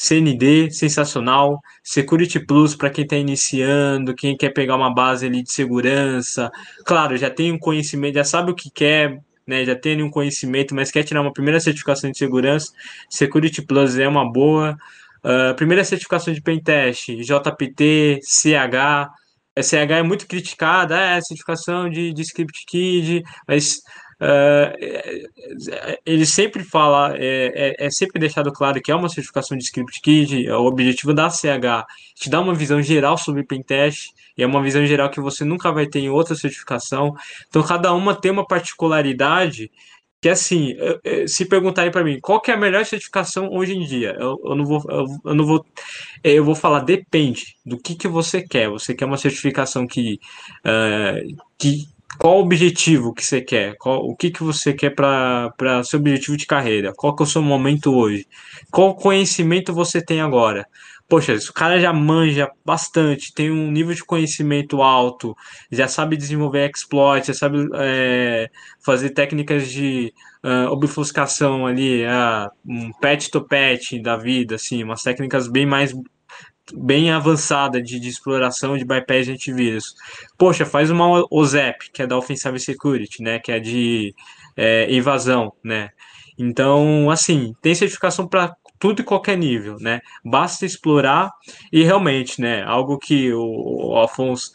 CND, sensacional. Security Plus para quem está iniciando, quem quer pegar uma base ali de segurança. Claro, já tem um conhecimento, já sabe o que quer, né? Já tem um conhecimento, mas quer tirar uma primeira certificação de segurança. Security Plus é uma boa. Uh, primeira certificação de Pentest, JPT, CH. A CH é muito criticada, é certificação de, de Script Kid, mas Uh, ele sempre fala, é, é, é, sempre deixado claro que é uma certificação de Script Kid, o objetivo da CH te dar uma visão geral sobre pentest, E é uma visão geral que você nunca vai ter em outra certificação. Então, cada uma tem uma particularidade que assim, se perguntarem para mim qual que é a melhor certificação hoje em dia, eu, eu não vou, eu, eu, não vou, eu vou falar depende do que que você quer. Você quer uma certificação que, uh, que qual o objetivo que você quer? Qual, o que que você quer para seu objetivo de carreira? Qual que é o seu momento hoje? Qual conhecimento você tem agora? poxa, o cara já manja bastante, tem um nível de conhecimento alto, já sabe desenvolver exploits, já sabe é, fazer técnicas de uh, obfuscação ali, uh, um patch to patch da vida, assim, umas técnicas bem mais bem avançada de, de exploração de bypass de antivírus. Poxa, faz uma OZEP, que é da Offensive Security, né, que é de é, invasão, né, então, assim, tem certificação para tudo e qualquer nível, né? Basta explorar e realmente, né? Algo que o, Afonso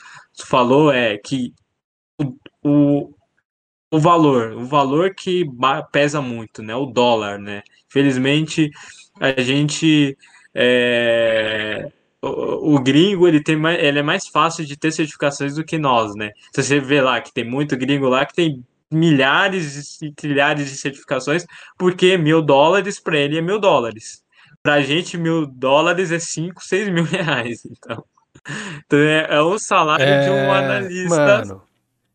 falou é que o, o, o valor, o valor que pesa muito, né? O dólar, né? Felizmente, a gente é, o, o, gringo ele tem mais, ele é mais fácil de ter certificações do que nós, né? Se você vê lá que tem muito gringo lá que tem milhares e trilhares de certificações, porque mil dólares para ele é mil dólares. Para a gente, mil dólares é cinco, seis mil reais. Então, então é, é o salário é, de um é, analista. Mano.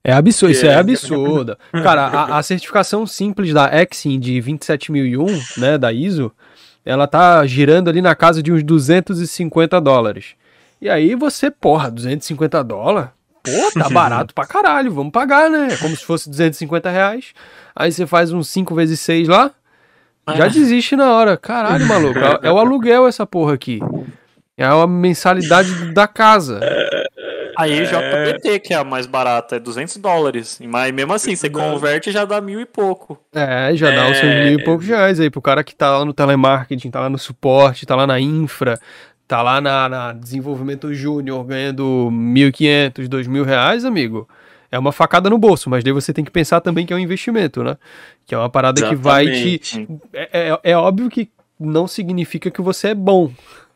É absurdo, isso é, é absurdo. Cara, a, a, certificação simples da Exim de 27001, né, da ISO, ela tá girando ali na casa de uns 250 dólares. E aí você, porra, 250 dólares? Pô, tá barato pra caralho, vamos pagar, né? É como se fosse 250 reais. Aí você faz uns 5 vezes 6 lá, já ah. desiste na hora. Caralho, maluco. É, é o aluguel essa porra aqui. É a mensalidade da casa. Aí JPT, que é a mais barata, é 200 dólares. Mas mesmo assim, você converte já dá mil e pouco. É, já dá os seus mil e poucos reais aí pro cara que tá lá no telemarketing, tá lá no suporte, tá lá na infra, tá lá na, na desenvolvimento júnior ganhando 1.500, 2.000 reais, amigo, é uma facada no bolso, mas daí você tem que pensar também que é um investimento, né? Que é uma parada Exatamente. que vai te. É, é, é, óbvio que não significa que você é bom,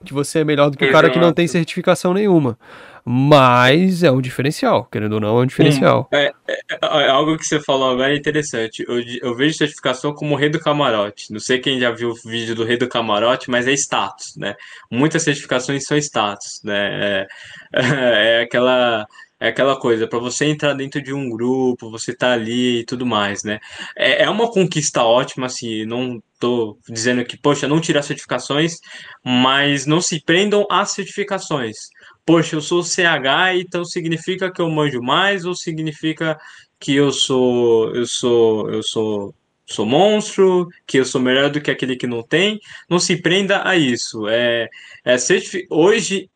que você é melhor do que o cara que não tem certificação nenhuma. Mas é um diferencial, querendo ou não, é um diferencial. Hum, é, é, é, algo que você falou agora é interessante. Eu, eu vejo certificação como rei do camarote. Não sei quem já viu o vídeo do rei do camarote, mas é status, né? Muitas certificações são status, né? É, é aquela é aquela coisa, para você entrar dentro de um grupo, você tá ali e tudo mais, né? É, é uma conquista ótima, assim, não tô dizendo que, poxa, não tirar certificações, mas não se prendam às certificações poxa, eu sou CH, então significa que eu manjo mais ou significa que eu sou eu sou eu sou sou monstro, que eu sou melhor do que aquele que não tem. Não se prenda a isso. É, é hoje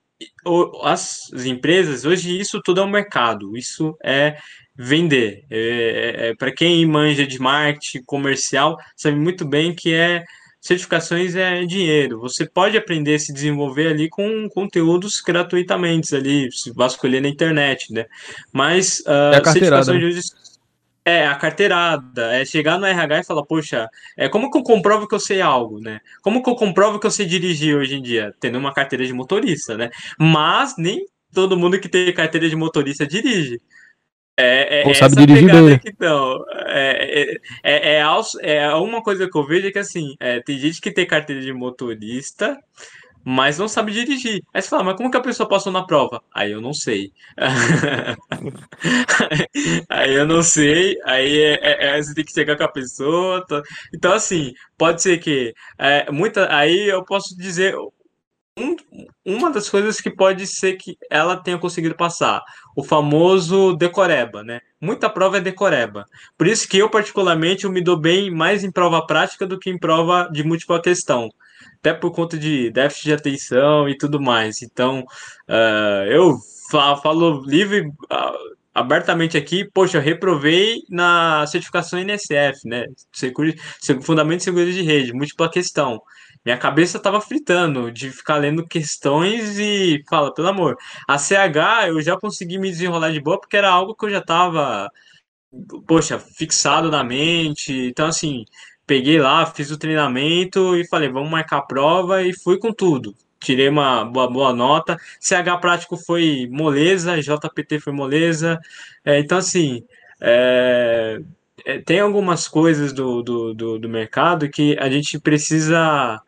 as empresas, hoje isso tudo é um mercado. Isso é vender. É, é, é para quem manja de marketing comercial, sabe muito bem que é certificações é dinheiro. Você pode aprender a se desenvolver ali com conteúdos gratuitamente ali, se vasculhar na internet, né? Mas uh, é a certificações de é a carteirada, é chegar no RH e falar, poxa, é como que eu comprovo que eu sei algo, né? Como que eu comprovo que eu sei dirigir hoje em dia, tendo uma carteira de motorista, né? Mas nem todo mundo que tem carteira de motorista dirige. É, é, Ou sabe dirigir bem. Aqui, então, é, é, é, é, uma coisa que eu vejo é que assim, é, tem gente que tem carteira de motorista, mas não sabe dirigir. Aí você fala, mas como que a pessoa passou na prova? Aí eu não sei. aí eu não sei, aí é, é, você tem que chegar com a pessoa. Tá... Então, assim, pode ser que é, muita. Aí eu posso dizer um, uma das coisas que pode ser que ela tenha conseguido passar, o famoso decoreba, né? Muita prova é decoreba. Por isso que eu, particularmente, eu me dou bem mais em prova prática do que em prova de múltipla questão. Até por conta de déficit de atenção e tudo mais. Então, uh, eu falo livre, uh, abertamente aqui, poxa, eu reprovei na certificação NSF, né? Fundamento de Segurança de Rede, múltipla questão minha cabeça tava fritando de ficar lendo questões e fala, pelo amor. A CH eu já consegui me desenrolar de boa porque era algo que eu já tava, poxa, fixado na mente. Então, assim, peguei lá, fiz o treinamento e falei, vamos marcar a prova e fui com tudo. tirei uma boa, boa nota. CH prático foi moleza, JPT foi moleza. É, então, assim, é, é, tem algumas coisas do, do, do, do, mercado que a gente precisa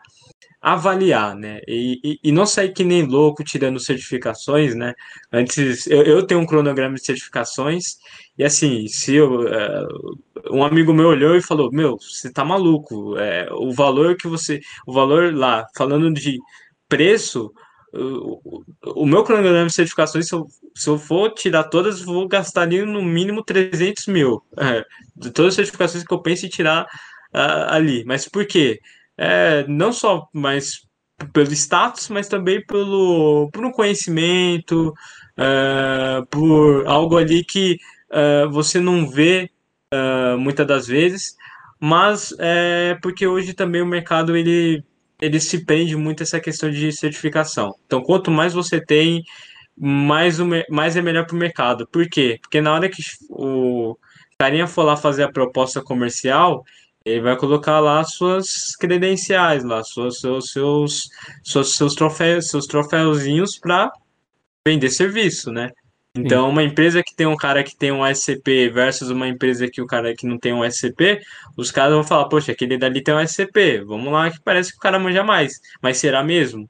avaliar, né? E, e, e, não sair que nem louco tirando certificações, né? Antes, eu, eu tenho um cronograma de certificações e assim, se eu, uh, um amigo meu olhou e falou, meu, você tá maluco, é, o valor que você, o valor lá, falando de preço, o, o meu cronograma de certificações, se eu, se eu for tirar todas, vou gastar ali no mínimo 300 mil. É, de todas as certificações que eu penso em tirar uh, ali. Mas por quê? É, não só mais pelo status, mas também pelo, por um conhecimento, uh, por algo ali que uh, você não vê uh, muitas das vezes, mas é porque hoje também o mercado ele, ele se prende muito a essa questão de certificação. Então, quanto mais você tem, mais, o, mais é melhor para o mercado. Por quê? Porque na hora que o carinha for lá fazer a proposta comercial, ele vai colocar lá suas credenciais, lá suas, seus, seus, seus, seus troféus, seus troféuzinhos para vender serviço, né? Então, Sim. uma empresa que tem um cara que tem um SCP versus uma empresa que o cara que não tem um SCP, os caras vão falar, poxa, aquele dali tem um SCP, vamos lá que parece que o cara manja mais. Mas será mesmo?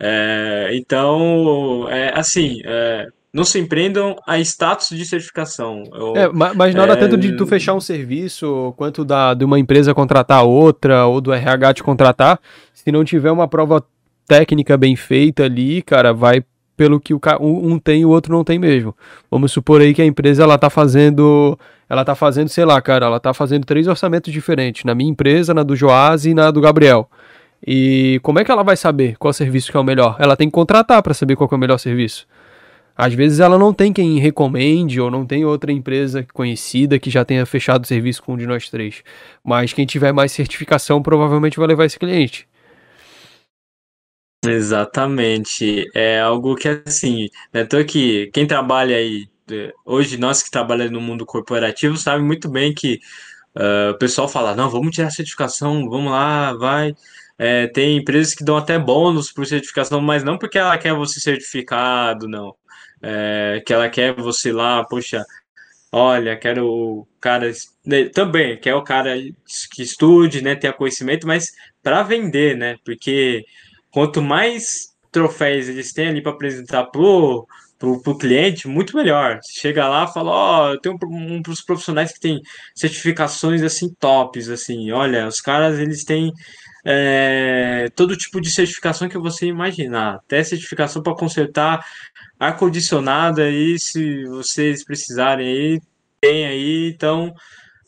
É, então, é, assim, é, não se empreendam a status de certificação. Eu, é, mas na hora é... tanto de tu fechar um serviço, quanto da, de uma empresa contratar outra, ou do RH te contratar, se não tiver uma prova técnica bem feita ali, cara, vai pelo que o um tem e o outro não tem mesmo. Vamos supor aí que a empresa ela tá fazendo, ela tá fazendo, sei lá, cara, ela tá fazendo três orçamentos diferentes, na minha empresa, na do Joás e na do Gabriel. E como é que ela vai saber qual serviço que é o melhor? Ela tem que contratar para saber qual é o melhor serviço. Às vezes ela não tem quem recomende ou não tem outra empresa conhecida que já tenha fechado o serviço com um de nós três. Mas quem tiver mais certificação provavelmente vai levar esse cliente. Exatamente. É algo que, assim, né, tô aqui, quem trabalha aí, é, hoje nós que trabalhamos no mundo corporativo, sabe muito bem que uh, o pessoal fala, não, vamos tirar a certificação, vamos lá, vai. É, tem empresas que dão até bônus por certificação, mas não porque ela quer você certificado, não. É, que ela quer você lá, poxa, olha, quero o cara né, também, quer o cara que estude, né, tenha conhecimento, mas para vender, né? Porque quanto mais troféus eles têm ali para apresentar pro, pro, cliente, muito melhor. Chega lá, fala, ó, oh, eu tenho um, um dos profissionais que tem certificações assim tops, assim, olha, os caras eles têm é, todo tipo de certificação que você imaginar, até certificação para consertar ar condicionado aí, se vocês precisarem aí, tem aí, então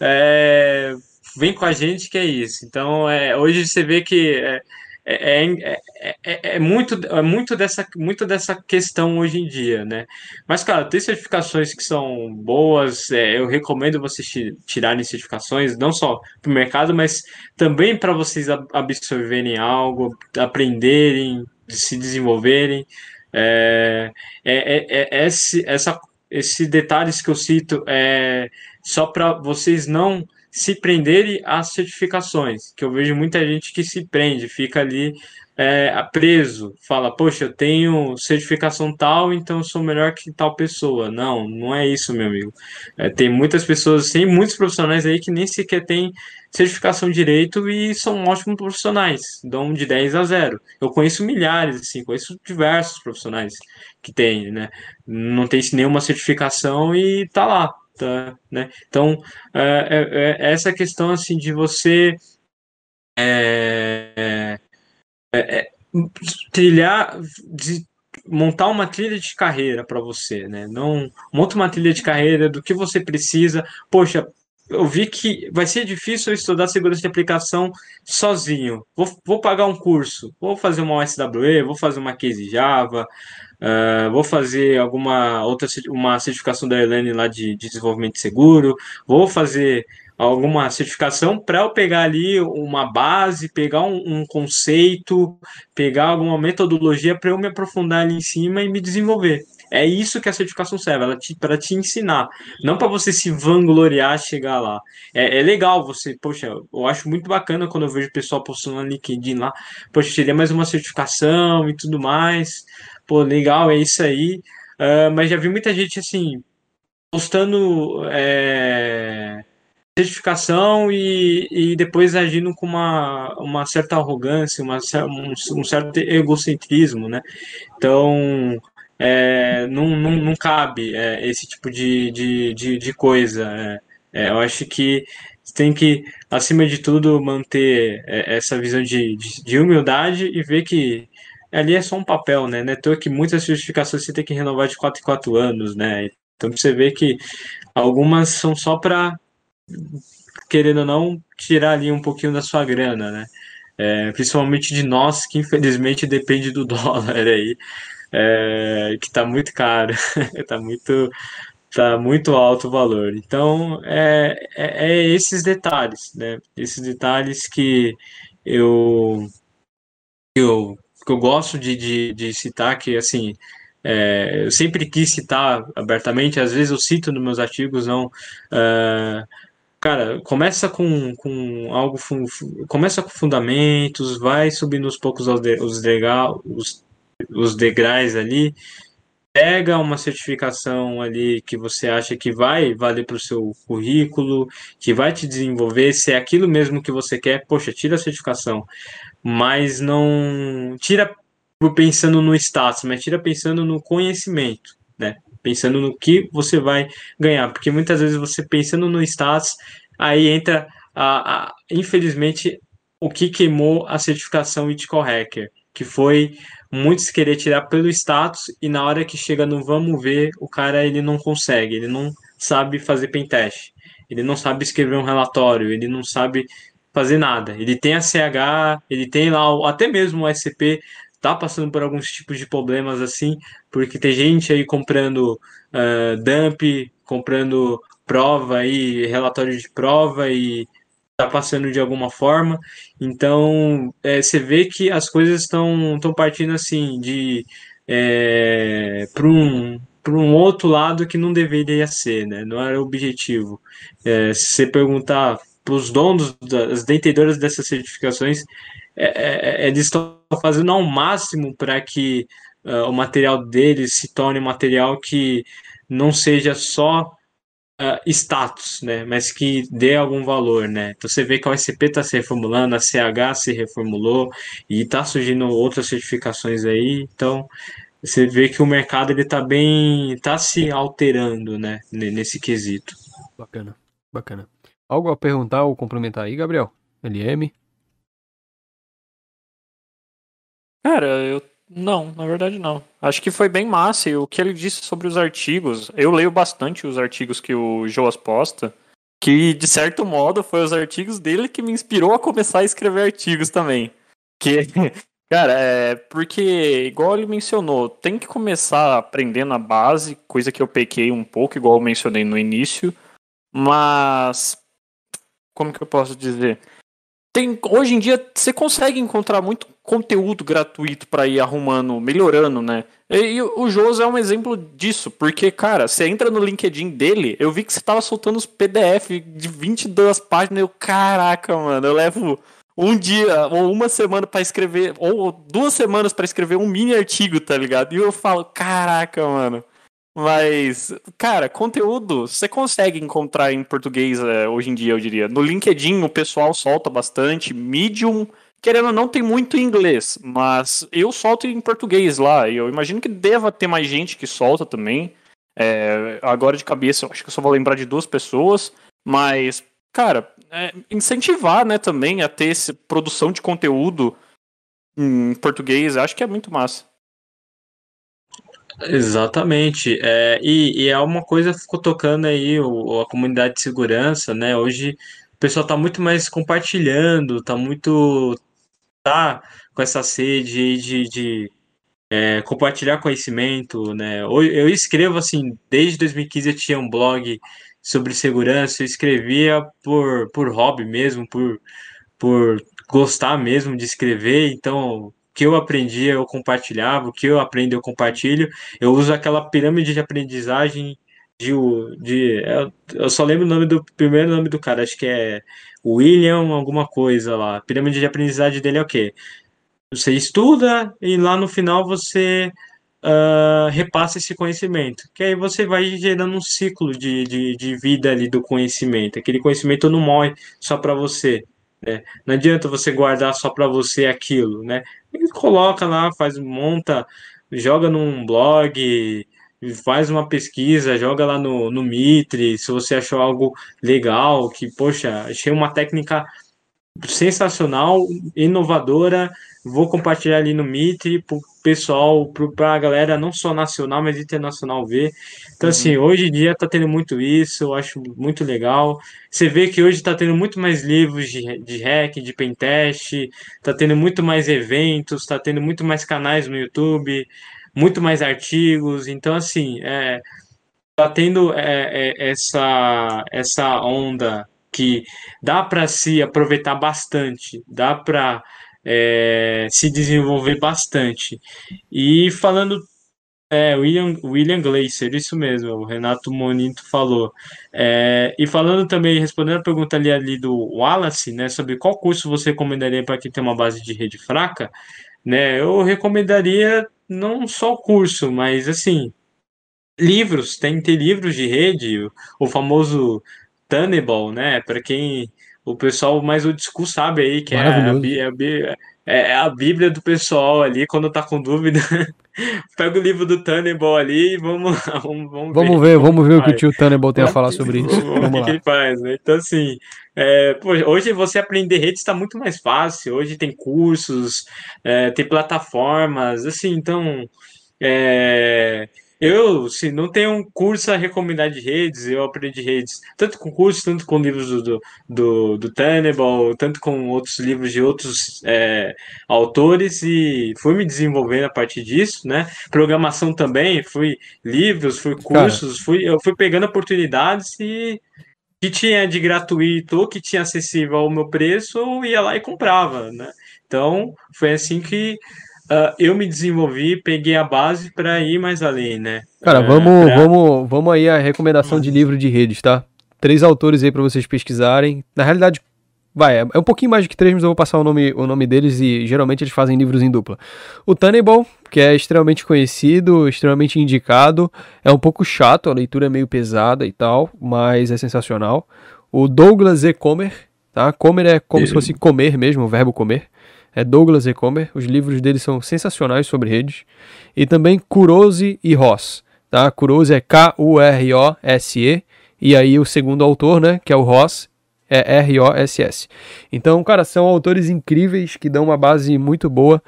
é, vem com a gente que é isso. Então é, hoje você vê que é, é, é, é, é, muito, é muito, dessa, muito dessa questão hoje em dia, né? Mas, cara, tem certificações que são boas, é, eu recomendo vocês tirarem certificações, não só para o mercado, mas também para vocês absorverem algo, aprenderem, se desenvolverem. É, é, é, é esse, essa, esses detalhes que eu cito é só para vocês não se prenderem às certificações, que eu vejo muita gente que se prende, fica ali é, preso, fala, poxa, eu tenho certificação tal, então eu sou melhor que tal pessoa. Não, não é isso, meu amigo. É, tem muitas pessoas, tem muitos profissionais aí que nem sequer têm certificação direito e são ótimos profissionais, dão de 10 a 0. Eu conheço milhares, assim, conheço diversos profissionais que têm, né? Não tem nenhuma certificação e tá lá, Tá, né? Então, é, é, é essa questão assim de você é, é, é trilhar, de montar uma trilha de carreira para você, né? Não monta uma trilha de carreira do que você precisa. Poxa, eu vi que vai ser difícil eu estudar segurança de aplicação sozinho. Vou, vou pagar um curso, vou fazer uma OSWE, vou fazer uma case Java, Uh, vou fazer alguma outra uma certificação da Elaine lá de, de desenvolvimento seguro, vou fazer alguma certificação para eu pegar ali uma base, pegar um, um conceito, pegar alguma metodologia para eu me aprofundar ali em cima e me desenvolver. É isso que a certificação serve, ela para te ensinar, não para você se vangloriar chegar lá. É, é, legal você, poxa, eu acho muito bacana quando eu vejo o pessoal postando no LinkedIn lá, poxa, teria mais uma certificação e tudo mais. Pô, legal, é isso aí. Uh, mas já vi muita gente assim postando é, certificação e, e depois agindo com uma, uma certa arrogância, uma, um, um certo egocentrismo, né? Então, é, não, não, não cabe é, esse tipo de, de, de, de coisa. É, é eu acho que tem que, acima de tudo, manter é, essa visão de, de, de, humildade e ver que ali é só um papel, né? Não é que muitas certificações você tem que renovar de 4 em 4 anos, né? Então você vê que algumas são só para querendo ou não, tirar ali um pouquinho da sua grana, né? É, principalmente de nós, que infelizmente depende do dólar aí, é, que está muito caro, está muito, tá muito alto o valor. Então, é, é, é, esses detalhes, né? Esses detalhes que eu, eu, que eu gosto de, de, de citar, que assim, é, eu sempre quis citar abertamente, às vezes eu cito nos meus artigos, não. Uh, cara, começa com, com algo, começa com fundamentos, vai subindo aos poucos os, os, os, os degraus ali, pega uma certificação ali que você acha que vai valer para o seu currículo, que vai te desenvolver, se é aquilo mesmo que você quer, poxa, tira a certificação, mas não tira pensando no status, mas tira pensando no conhecimento, né? Pensando no que você vai ganhar, porque muitas vezes você pensando no status, aí entra a, a infelizmente o que queimou a certificação Ethical Hacker, que foi muitos querer tirar pelo status e na hora que chega no vamos ver, o cara ele não consegue, ele não sabe fazer pentest, ele não sabe escrever um relatório, ele não sabe fazer nada. Ele tem a CH, ele tem lá até mesmo o SCP tá passando por alguns tipos de problemas assim, porque tem gente aí comprando uh, dump, comprando prova aí, relatório de prova e tá passando de alguma forma. Então, é, você vê que as coisas estão estão partindo assim de é, para um para um outro lado que não deveria ser, né? Não era o objetivo. É, se você perguntar para os donos das detentoras dessas certificações, é, é, é, eles estão fazendo ao máximo para que uh, o material deles se torne um material que não seja só uh, status, né, mas que dê algum valor, né. Então você vê que a OSCP está se reformulando, a CH se reformulou e está surgindo outras certificações aí, então você vê que o mercado ele está bem, está se alterando, né, nesse quesito. Bacana, bacana. Algo a perguntar ou complementar aí, Gabriel? LM? Cara, eu. Não, na verdade não. Acho que foi bem massa. E o que ele disse sobre os artigos. Eu leio bastante os artigos que o Joas posta. Que, de certo modo, foi os artigos dele que me inspirou a começar a escrever artigos também. Que, cara, é. Porque, igual ele mencionou, tem que começar aprendendo a base, coisa que eu pequei um pouco, igual eu mencionei no início. Mas. Como que eu posso dizer? Tem, hoje em dia você consegue encontrar muito conteúdo gratuito para ir arrumando, melhorando, né? E, e o Joso é um exemplo disso, porque, cara, você entra no LinkedIn dele, eu vi que você tava soltando os PDF de 22 páginas, eu, caraca, mano, eu levo um dia ou uma semana para escrever, ou duas semanas para escrever um mini artigo, tá ligado? E eu falo, caraca, mano. Mas, cara, conteúdo você consegue encontrar em português é, hoje em dia, eu diria. No LinkedIn o pessoal solta bastante, Medium querendo ou não, tem muito inglês, mas eu solto em português lá, e eu imagino que deva ter mais gente que solta também. É, agora de cabeça, eu acho que eu só vou lembrar de duas pessoas, mas, cara, é, incentivar, né, também a ter essa produção de conteúdo em português, acho que é muito massa. Exatamente. É, e, e, é uma coisa que ficou tocando aí o, a comunidade de segurança, né? Hoje o pessoal está muito mais compartilhando, está muito tá com essa sede de, de é, compartilhar conhecimento, né? Eu escrevo assim, desde 2015 eu tinha um blog sobre segurança, eu escrevia por, por hobby mesmo, por, por gostar mesmo de escrever, então que eu aprendi, eu compartilhava, o que eu aprendo, eu compartilho. Eu uso aquela pirâmide de aprendizagem de. de eu só lembro o nome do primeiro nome do cara, acho que é William, alguma coisa lá. A pirâmide de aprendizagem dele é o quê? Você estuda e lá no final você uh, repassa esse conhecimento. Que aí você vai gerando um ciclo de, de, de vida ali do conhecimento. Aquele conhecimento não morre só para você. Né? Não adianta você guardar só para você aquilo, né? Ele coloca lá, faz, monta, joga num blog, faz uma pesquisa, joga lá no, no Mitre, se você achou algo legal, que, poxa, achei uma técnica sensacional, inovadora, vou compartilhar ali no Mitre pro pessoal, para a galera não só nacional, mas internacional ver. Então, uhum. assim, hoje em dia tá tendo muito isso, eu acho muito legal. Você vê que hoje tá tendo muito mais livros de, de hack, de pentest, tá tendo muito mais eventos, tá tendo muito mais canais no YouTube, muito mais artigos. Então, assim, é, tá tendo é, é, essa, essa onda que dá para se aproveitar bastante, dá para é, se desenvolver bastante. E falando é, William, William Glacier, isso mesmo, o Renato Monito falou. É, e falando também, respondendo a pergunta ali, ali do Wallace, né, sobre qual curso você recomendaria para quem tem uma base de rede fraca, né, eu recomendaria não só o curso, mas assim, livros, tem que ter livros de rede, o famoso Tunnable, né, para quem o pessoal mais old school sabe aí, que é a, é, é a, Bíblia do pessoal ali, quando tá com dúvida. Pega o livro do Tannibal ali e vamos, vamos, vamos, vamos ver, ver vamos ver o que o tio Tannibal tem a falar sobre isso. Vamos o que, que ele faz, né? Então, assim, é, pô, hoje você aprender redes está muito mais fácil. Hoje tem cursos, é, tem plataformas, assim, então. É, eu, se não tenho um curso a recomendar de redes, eu aprendi redes, tanto com cursos, tanto com livros do, do, do Tenable, tanto com outros livros de outros é, autores, e fui me desenvolvendo a partir disso, né? Programação também, fui livros, fui cursos, fui, eu fui pegando oportunidades e que tinha de gratuito ou que tinha acessível ao meu preço, eu ia lá e comprava, né? Então, foi assim que uh, eu me desenvolvi, peguei a base para ir mais além, né? Cara, vamos, pra... vamos, vamos aí a recomendação de livro de redes, tá? Três autores aí para vocês pesquisarem. Na realidade, vai, é um pouquinho mais do que três, mas eu vou passar o nome, o nome deles e geralmente eles fazem livros em dupla. O Tannibal, que é extremamente conhecido, extremamente indicado, é um pouco chato, a leitura é meio pesada e tal, mas é sensacional. O Douglas E. Comer, tá? Comer é como se fosse comer mesmo, o verbo comer é Douglas Ecomer. Os livros dele são sensacionais sobre redes. E também Kurose e Ross. Tá? Kurose é K-U-R-O-S-E. E aí o segundo autor, né, que é o Ross, é R-O-S-S. Então, cara, são autores incríveis que dão uma base muito boa.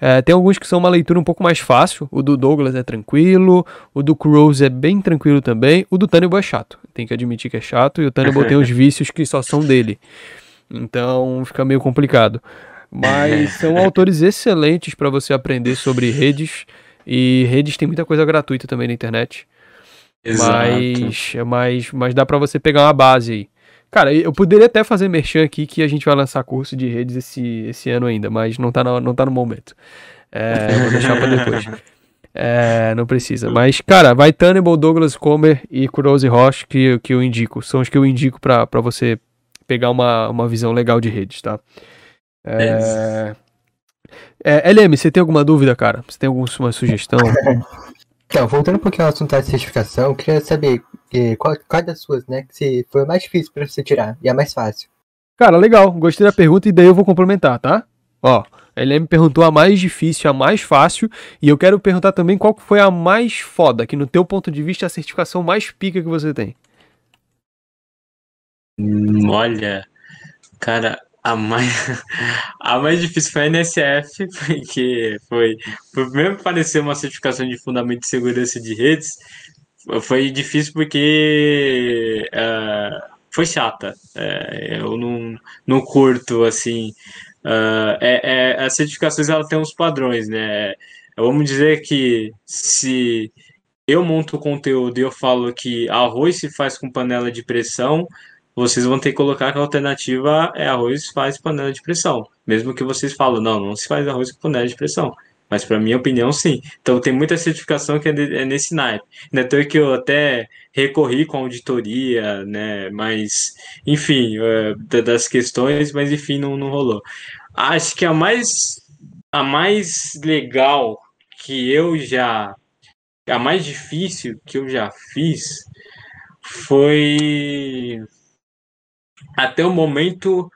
É, tem alguns que são uma leitura um pouco mais fácil. O do Douglas é tranquilo, o do Kurose é bem tranquilo também. O do Tannibal é chato, tem que admitir que é chato. E o Tannibal tem os vícios que só são dele. Então fica meio complicado. Mas são autores excelentes para você aprender sobre redes. E redes tem muita coisa gratuita também na internet. Exato. Mas, mas, mas dá para você pegar uma base aí. Cara, eu poderia até fazer merchan aqui que a gente vai lançar curso de redes esse, esse ano ainda, mas não tá no, não tá no momento. É, vou deixar pra depois. É, não precisa. Mas, cara, vai Tannibal, Douglas Comer e Kurose Roche que, que eu indico. São os que eu indico para você pegar uma, uma visão legal de redes, tá? É... É, LM, você tem alguma dúvida, cara? Você tem alguma sugestão? então, voltando um pouquinho ao assunto da certificação, eu queria saber eh, qual, qual das suas, né, que foi mais difícil para você tirar e a mais fácil. Cara, legal, gostei da pergunta e daí eu vou complementar, tá? Ó, a LM perguntou a mais difícil, a mais fácil, e eu quero perguntar também qual foi a mais foda, que no teu ponto de vista é a certificação mais pica que você tem. Hum, olha, cara, a mais, a mais difícil foi a NSF, porque foi, foi mesmo parecer uma certificação de fundamento de segurança de redes, foi difícil porque uh, foi chata. Uh, eu não, não curto, assim. Uh, é, é, as certificações ela tem uns padrões, né? Vamos dizer que se eu monto o conteúdo e eu falo que arroz se faz com panela de pressão, vocês vão ter que colocar que a alternativa é arroz faz panela de pressão. Mesmo que vocês falam, não, não se faz arroz com panela de pressão. Mas, para minha opinião, sim. Então, tem muita certificação que é, é nesse naipe. Ainda tem que eu até recorri com auditoria, né? Mas, enfim, é, das questões, mas enfim, não, não rolou. Acho que a mais, a mais legal que eu já. A mais difícil que eu já fiz foi. Até o momento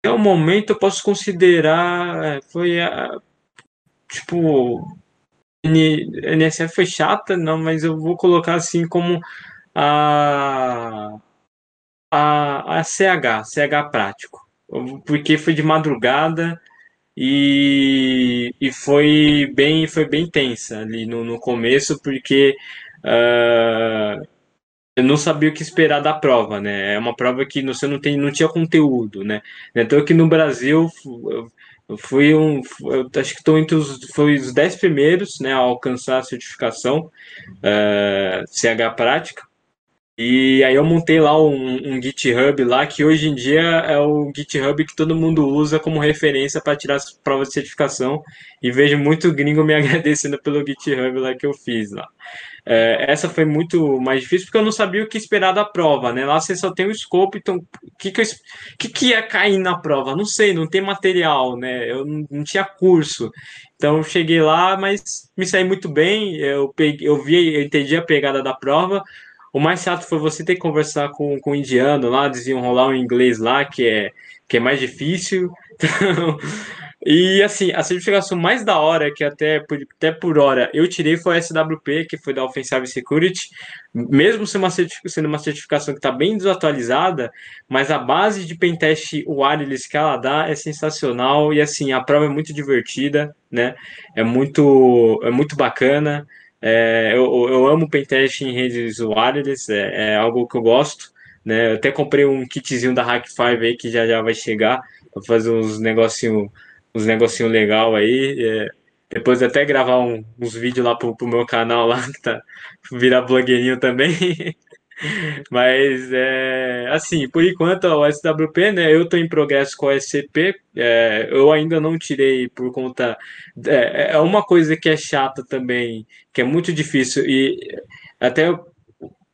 até o momento eu posso considerar é, foi a tipo NSF foi chata não mas eu vou colocar assim como a a, a CH CH prático. Porque foi de madrugada e, e foi bem foi bem tensa ali no, no começo porque uh, eu não sabia o que esperar da prova, né? É uma prova que você não tem, não tinha conteúdo, né? Então aqui no Brasil eu fui um, eu acho que estou entre os, foi os 10 primeiros, né, a alcançar a certificação uh, eh, CH prática. E aí eu montei lá um, um, GitHub lá que hoje em dia é o GitHub que todo mundo usa como referência para tirar as provas de certificação e vejo muito gringo me agradecendo pelo GitHub lá que eu fiz lá. É, essa foi muito mais difícil porque eu não sabia o que esperar da prova, né? Lá você só tem o escopo, então o que, que, que, que ia cair na prova? Não sei, não tem material, né? Eu não, não tinha curso. Então eu cheguei lá, mas me saí muito bem. Eu, peguei, eu vi, eu entendi a pegada da prova. O mais chato foi você ter que conversar com, com o indiano lá, desenrolar o inglês lá, que é, que é mais difícil. Então, e assim, a certificação mais da hora, que até por, até por hora eu tirei, foi a SWP, que foi da Offensive Security. Mesmo sendo uma, sendo uma certificação que está bem desatualizada, mas a base de pentest wireless que ela dá é sensacional e assim, a prova é muito divertida, né? É muito, é muito bacana. É, eu, eu amo pentest em redes wireless, é, é algo que eu gosto. Né? Eu até comprei um kitzinho da Hack5 aí que já já vai chegar para fazer uns negocinho uns negocinho legal aí. É, depois até gravar um, uns vídeos lá pro, pro meu canal lá, que tá virar blogueirinho também. Mas é assim, por enquanto o SWP, né? Eu tô em progresso com o SCP, é, eu ainda não tirei por conta. É, é uma coisa que é chata também, que é muito difícil, e até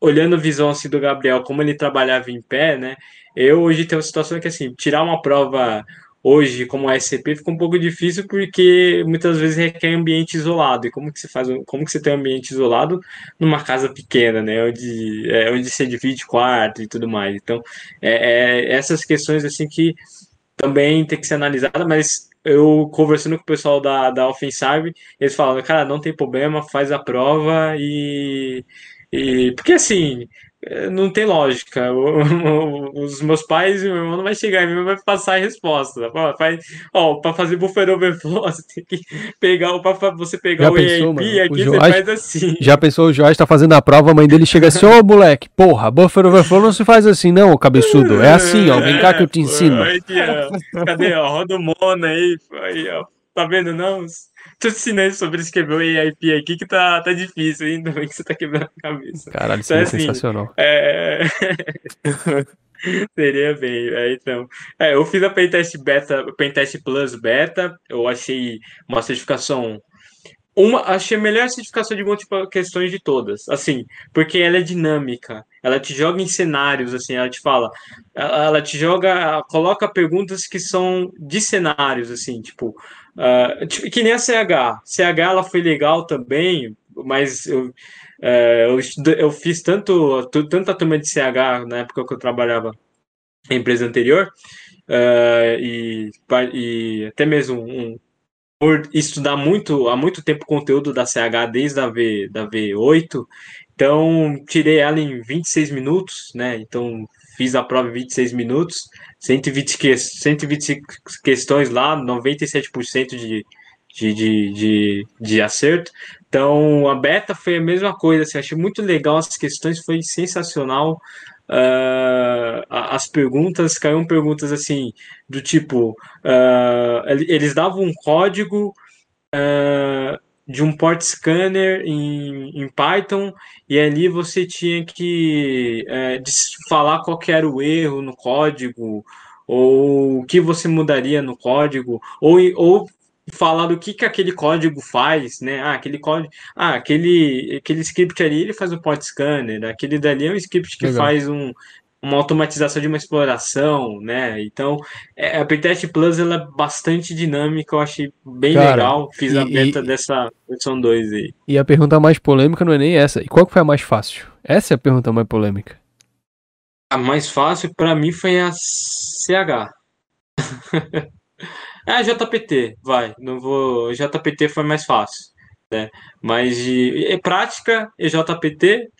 olhando a visão assim do Gabriel, como ele trabalhava em pé, né? Eu hoje tenho uma situação que assim, tirar uma prova hoje, como SCP, fica um pouco difícil porque muitas vezes requer ambiente isolado. E como que você faz, como que você tem um ambiente isolado numa casa pequena, né? Onde, é, onde você divide quarto e tudo mais. Então, é, é, essas questões assim que também tem que ser analisada, mas eu conversando com o pessoal da, da Offensive, eles falam, cara, não tem problema, faz a prova e. e porque assim, não tem lógica. Os meus pais e meu irmão não vai chegar em mim vai passar a resposta. Ó, para fazer buffer overflow, você tem que pegar para você pegar já o pensou, EAP mano? aqui o você faz assim. Já pensou o Jorge tá fazendo a prova, a mãe dele chega assim, ô moleque, porra, buffer overflow não se faz assim não, cabeçudo. É assim, ó, vem cá que eu te ensino. Ó. Cadê, ó, roda o mono aí, aí, ó. Tá vendo não? Tô ensinando sobre escrever o EIP aqui que tá, tá difícil ainda, bem que você tá quebrando a cabeça. Caralho, isso então, é assim, sensacional. É... Seria bem, é, então. É, eu fiz a Pentest Beta, Pentest Plus Beta, eu achei uma certificação uma, achei a melhor certificação de múltiplas questões de todas, assim, porque ela é dinâmica, ela te joga em cenários, assim, ela te fala, ela te joga, coloca perguntas que são de cenários, assim, tipo, uh, que nem a CH, CH ela foi legal também, mas eu, uh, eu, eu fiz tanto, tanta turma de CH na época que eu trabalhava em empresa anterior, uh, e, e até mesmo um, por estudar muito há muito tempo conteúdo da CH desde a V da V8, então tirei ela em 26 minutos, né? Então fiz a prova em 26 minutos, 120, que, 120 questões lá, 97% de, de, de, de, de acerto. Então a beta foi a mesma coisa, assim, achei muito legal as questões, foi sensacional. Uh, as perguntas caíam perguntas assim do tipo uh, eles davam um código uh, de um port scanner em, em Python e ali você tinha que é, falar qual era o erro no código ou o que você mudaria no código ou, ou falar do que, que aquele código faz, né? Ah, aquele código, ah, aquele, aquele script ali ele faz um port scanner, aquele dali é um script que Legal. faz um, uma automatização de uma exploração, né? Então, é, a Pentest Plus ela é bastante dinâmica, eu achei bem Cara, legal. Fiz e, a beta e, dessa versão 2 aí. E a pergunta mais polêmica não é nem essa. E qual que foi a mais fácil? Essa é a pergunta mais polêmica. A mais fácil para mim foi a CH. ah, JPT, vai. Não vou. JPT foi mais fácil. Né? Mas de prática, JPT,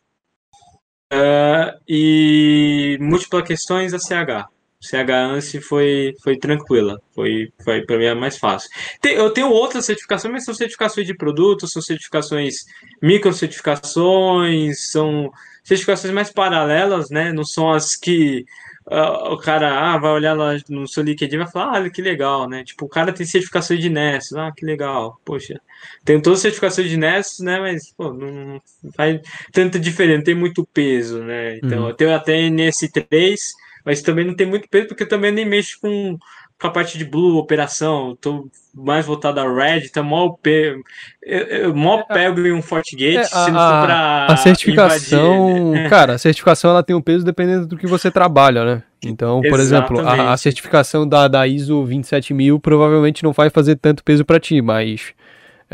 Uh, e múltipla questões a CH. CH ANSI foi, foi tranquila, foi, foi para mim a mais fácil. Tem, eu tenho outras certificações, mas são certificações de produtos, são certificações micro certificações, são certificações mais paralelas, né? Não são as que uh, o cara ah, vai olhar lá no seu LinkedIn e vai falar, ah, que legal, né? Tipo, o cara tem certificação de Nessus, ah, que legal, poxa. Tem todas as certificações de Nessus, né? Mas, pô, não faz tanta diferença, não tem muito peso, né? Então, uhum. eu tenho até NS3, mas também não tem muito peso, porque eu também nem mexo com com a parte de Blue, operação, tô mais voltado a Red, tá mó, pe... eu, eu mó é, pego em um FortiGate, é, se não for pra A certificação, invadir, né? cara, a certificação ela tem um peso dependendo do que você trabalha, né? Então, por exemplo, a, a, certificação da, da ISO 27000 provavelmente não vai fazer tanto peso para ti, mas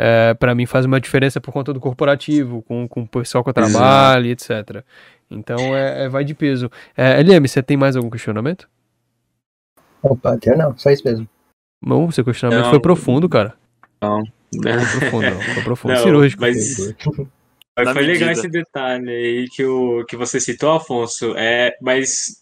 é, para mim faz uma diferença por conta do corporativo, com, com o pessoal que eu trabalho, etc. Então, é, é, vai de peso. É, LM, você tem mais algum questionamento? Opa, até não, só isso mesmo. Não, seu questionamento não, foi profundo, cara. Não. Foi profundo, não. Foi profundo, não, cirúrgico. Mas... Mas foi legal esse detalhe aí que, o, que você citou, Afonso. É, mas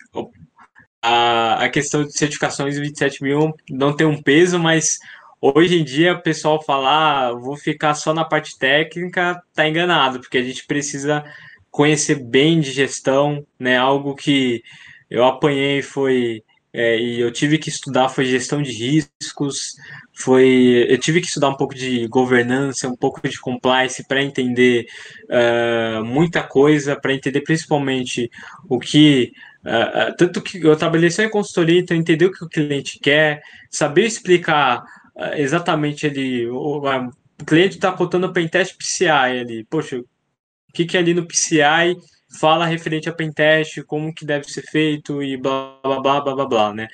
a, a questão de certificações 27 mil não tem um peso, mas hoje em dia o pessoal falar, ah, vou ficar só na parte técnica, tá enganado, porque a gente precisa conhecer bem de gestão, né? Algo que eu apanhei foi é, e eu tive que estudar foi gestão de riscos, foi eu tive que estudar um pouco de governança, um pouco de compliance para entender uh, muita coisa, para entender principalmente o que uh, tanto que eu trabalhei só em consultoria, então entender o que o cliente quer, saber explicar exatamente ali o, o cliente está contando o pentest PCI ali, poxa, o que que é ali no PCI fala referente a pentest, como que deve ser feito e blá blá blá blá blá, blá né?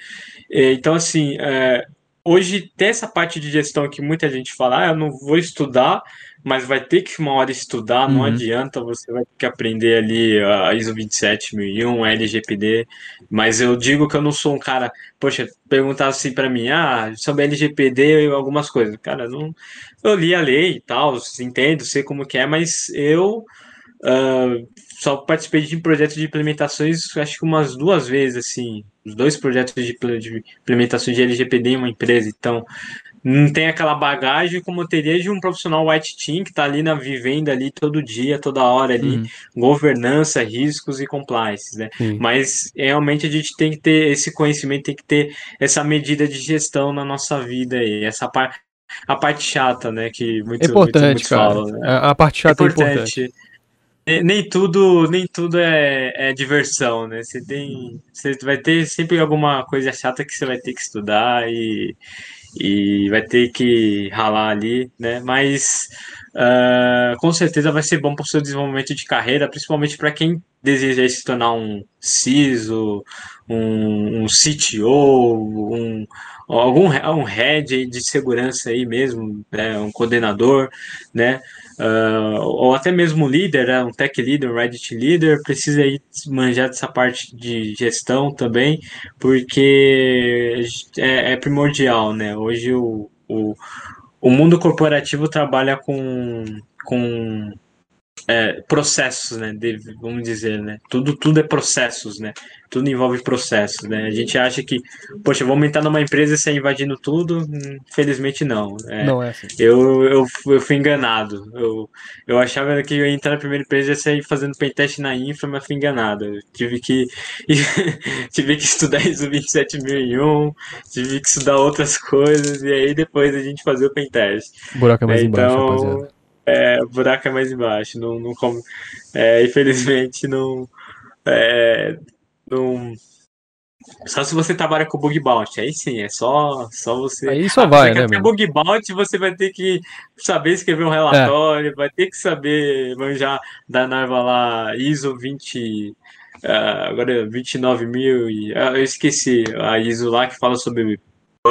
Então, assim, é, hoje tem essa parte de gestão que muita gente fala, ah, eu não vou estudar, mas vai ter que uma hora estudar, não uhum. adianta, você vai ter que aprender ali a ISO 27001, LGPD, mas eu digo que eu não sou um cara, poxa, perguntar assim para mim, ah, sobre LGPD e algumas coisas, cara, não, eu li a lei e tal, entendo, sei como que é, mas eu Uh, só participei de projetos de implementações, acho que umas duas vezes, assim, os dois projetos de, de implementação de LGPD em uma empresa, então não tem aquela bagagem como eu teria de um profissional white team que está ali na vivenda ali todo dia, toda hora ali, uhum. governança, riscos e compliance, né? Uhum. Mas realmente a gente tem que ter esse conhecimento, tem que ter essa medida de gestão na nossa vida aí, essa parte a parte chata, né, que muito, é importante, cara. Falam, né? A parte chata é importante. É importante nem tudo nem tudo é, é, diversão, né? Você tem você vai ter sempre alguma coisa chata que você vai ter que estudar e, e vai ter que ralar ali, né? Mas uh, com certeza vai ser bom para o seu desenvolvimento de carreira, principalmente para quem deseja se tornar um CISO, um, um CTO, um algum um head de segurança aí mesmo, né? um coordenador, né? Uh, ou até mesmo líder, né, um tech leader, um Reddit leader, precisa aí manjar dessa parte de gestão também, porque é, é primordial, né? Hoje o, o, o mundo corporativo trabalha com, com é, processos, né? De, vamos dizer, né? Tudo, tudo é processos, né? Tudo envolve processos, né? A gente acha que, poxa, vou aumentar numa empresa e sair invadindo tudo. Infelizmente não. É, não é assim. Eu, eu, eu fui enganado. Eu, eu achava que eu ia entrar na primeira empresa e sair fazendo pentest na infra, mas fui enganado. Eu tive que tive que estudar ISO 27001, tive que estudar outras coisas e aí depois a gente fazer o pentest. O buraco é mais então, embaixo, rapaziada. É, o buraco é mais embaixo. Não, não come, é, infelizmente, não, é, não. Só se você trabalha com bug bounty, aí sim, é só, só você. Aí só Ah, vai, você né, meu? bug bounty, você vai ter que saber escrever um relatório, vai ter que saber manjar da Narva lá ISO 20. ah, agora 29 mil e. ah, eu esqueci a ISO lá que fala sobre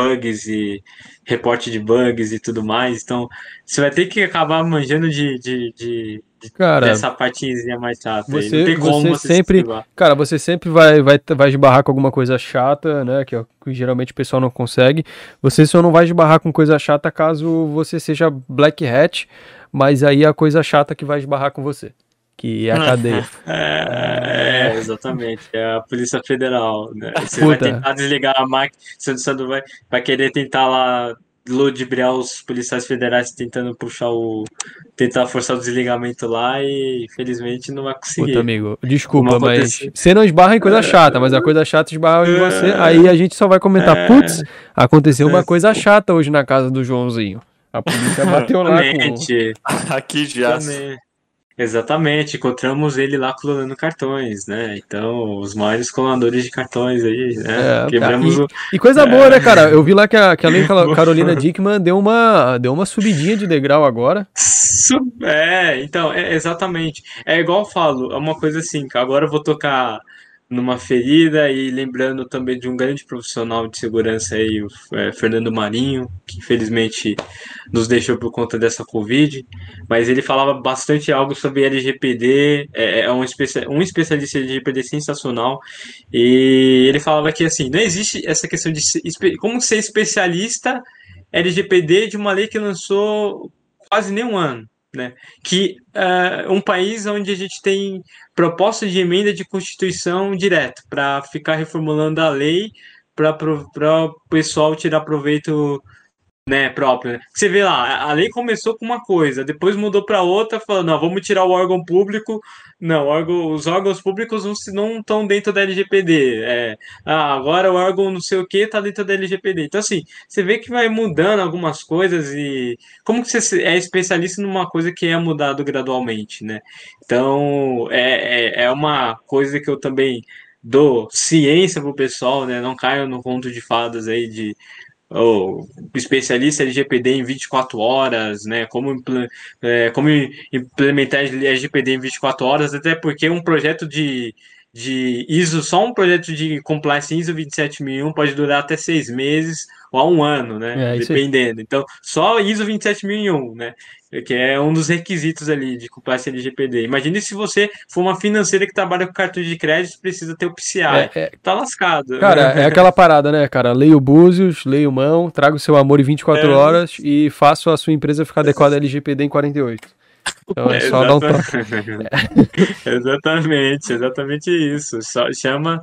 bugs e reporte de bugs e tudo mais. Então, você vai ter que acabar manjando de, de, de- Cara, dessa partezinha mais chata aí. você- Não tem como você você, sempre- se. Cara, você sempre vai, vai, vai esbarrar com alguma coisa chata, né? Que, é o que geralmente o pessoal não consegue. Você só não vai esbarrar com coisa chata caso você seja Black Hat, mas aí é a coisa chata que vai esbarrar com você. Que é a cadeia. É, é, exatamente. É a Polícia Federal. Né? Você Puta. vai tentar desligar a máquina, você você não vai, vai querer tentar lá ludibriar os policiais federais tentando puxar o. tentar forçar o desligamento lá e infelizmente não vai conseguir. Puta, amigo, desculpa, Como mas aconteceu. você não esbarra em coisa chata, mas a coisa chata esbarra em você. Aí a gente só vai comentar, putz, aconteceu uma coisa chata hoje na casa do Joãozinho. A polícia bateu lá com... Exatamente. Aqui já. Exatamente. Exatamente, encontramos ele lá clonando cartões, né? Então, os maiores clonadores de cartões aí, né? É, Quebramos tá. o. E coisa boa, né, cara? Eu vi lá que a, que a Lei Carolina Dickman deu uma, deu uma subidinha de degrau agora. É, então, é, exatamente. É igual eu falo, é uma coisa assim, que agora eu vou tocar numa ferida e lembrando também de um grande profissional de segurança aí, o é, Fernando Marinho, que infelizmente nos deixou por conta dessa Covid, mas ele falava bastante algo sobre LGPD, é, é um, especia- um especialista em LGPD sensacional, e ele falava que assim, não existe essa questão de ser como ser especialista LGPD de uma lei que lançou quase nem um ano, né? Que é um país onde a gente tem proposta de emenda de constituição direto para ficar reformulando a lei para o pessoal tirar proveito né, próprio. Você vê lá, a lei começou com uma coisa, depois mudou para outra, falando, não, vamos tirar o órgão público. Não, órgão- os órgãos públicos não estão dentro da LGPD. É, ah, agora o órgão não sei o que está dentro da LGPD. Então, assim, você vê que vai mudando algumas coisas e como que você é especialista numa coisa que é mudado gradualmente, né? Então, é, é, é uma coisa que eu também dou ciência pro pessoal, né? Não caio no conto de fadas aí de o especialista LGPD em 24 horas, né? Como, é, como implementar LGPD em 24 horas, até porque um projeto de, de ISO, só um projeto de compliance ISO 27001 pode durar até seis meses ou a um ano, né? É. Dependendo. Então, só ISO 27001, né? Que é um dos requisitos ali de compliance LGPD. Imagine se você for uma financeira que trabalha com cartão de crédito precisa ter o PCI. É, é, Tá lascado. cara, é aquela parada, né, cara? Leia o Búzios, leia o Mão, traga o seu amor em 24 É. horas e faça a sua empresa ficar adequada a LGPD em 48. Então é só dar um toque. exatamente, exatamente isso. Só chama.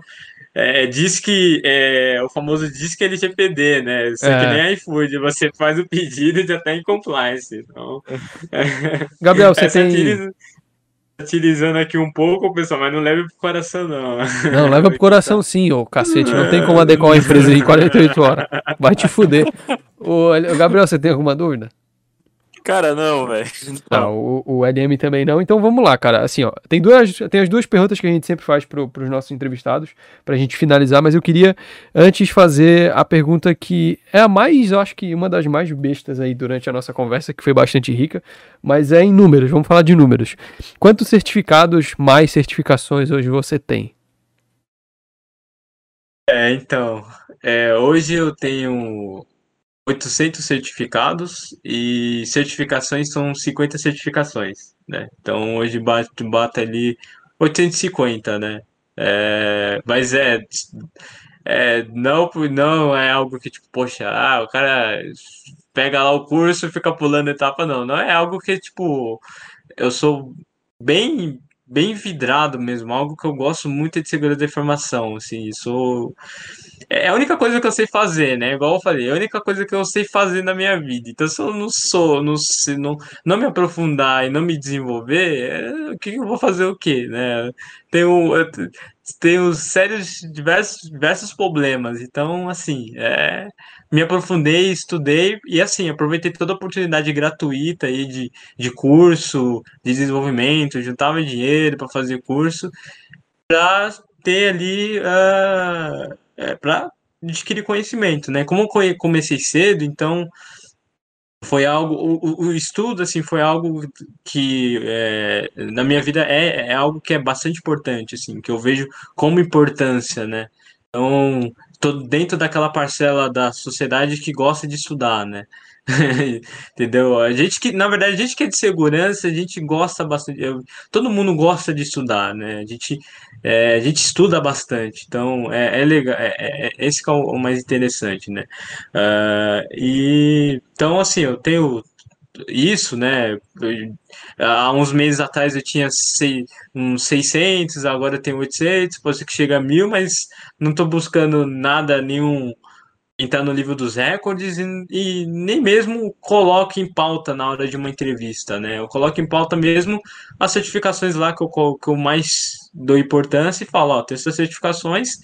É, diz que é o famoso diz que LGPD, né? Isso é. que É. nem iFood, você faz o pedido e já tá em compliance. Então, Gabriel, você é tem. satirizando aqui um pouco, pessoal, mas não leve pro coração, não. Não, leva pro coração sim, ô cacete. Não tem como adequar uma empresa em 48 horas. Vai te fuder. Ô, Gabriel, você tem alguma dúvida? Cara, não, velho. Tá, o, o LM também não. Então vamos lá, cara. Assim, ó, tem duas, tem as duas perguntas que a gente sempre faz pro, pros nossos entrevistados, pra gente finalizar, mas eu queria antes fazer a pergunta que é a mais, eu acho que uma das mais bestas aí durante a nossa conversa, que foi bastante rica, mas é em números, vamos falar de números. Quantos certificados mais certificações hoje você tem? É, então, é, hoje eu tenho 800 certificados e certificações são 50 certificações, né? Então hoje bate, bate ali 850, né? É, mas é, é não, não é algo que tipo, poxa, ah, o cara pega lá o curso e fica pulando etapa, não. Não é algo que tipo, eu sou bem bem vidrado mesmo, algo que eu gosto muito é de segurança da informação, assim, sou é a única coisa que eu sei fazer, né? Igual eu falei, é a única coisa que eu sei fazer na minha vida. Então, se eu não sou, não, se não, não me aprofundar e não me desenvolver, é, o que eu vou fazer o quê, né? Tenho, tenho sérios, diversos, diversos problemas. Então, assim, é, me aprofundei, estudei e, assim, aproveitei toda a oportunidade gratuita aí de, de curso, de desenvolvimento, juntava dinheiro para fazer curso, para ter ali, uh, é, para adquirir conhecimento, né? Como eu comecei cedo, então foi algo o, o, estudo assim foi algo que é, na minha vida é, é algo que é bastante importante assim que eu vejo como importância né então tô dentro daquela parcela da sociedade que gosta de estudar né Entendeu? A gente que, na verdade, a gente que é de segurança, a gente gosta bastante. Eu, todo mundo gosta de estudar, né? A gente, é, a gente estuda bastante, então é, é legal. É, é, é esse é o, mais interessante, né? Uh, e então, assim, eu tenho isso, né? há uns meses atrás eu tinha sei, uns 600, agora eu tenho 800, pode ser que chegue a mil, mas não estou buscando nada, nenhum entrar no livro dos recordes e, e, nem mesmo coloque em pauta na hora de uma entrevista, né? Eu coloco em pauta mesmo as certificações lá que eu, que eu mais dou importância e falo, ó, tem essas certificações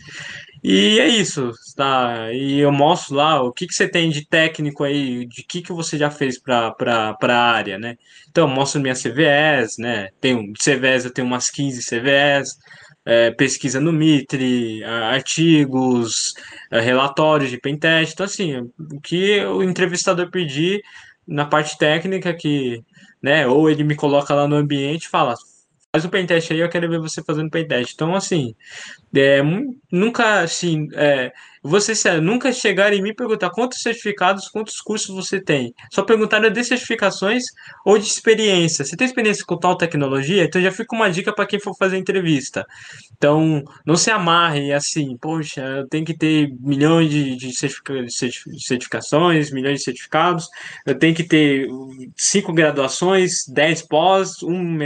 e é isso, tá? E eu mostro lá o que, que você tem de técnico aí, de que, que você já fez para a área, né? Então, eu mostro minhas CVEs, né? Tenho CVEs, eu tenho umas 15 CVEs, é, pesquisa no Mitre, artigos, é, relatórios de pentest. Então, assim, o que o entrevistador pedir na parte técnica, que, né, ou ele me coloca lá no ambiente e fala, faz o pentest aí, eu quero ver você fazendo pentest. Então, assim, é, nunca, assim, é, sério, nunca chegaram em mim e perguntar quantos certificados, quantos cursos você tem. Só perguntaram de certificações ou de experiência. Você tem experiência com tal tecnologia? Então já fica uma dica para quem for fazer entrevista. Então, não se amarre assim, poxa, eu tenho que ter milhões de, de certificações, milhões de certificados, eu tenho que ter cinco graduações, dez pós, um,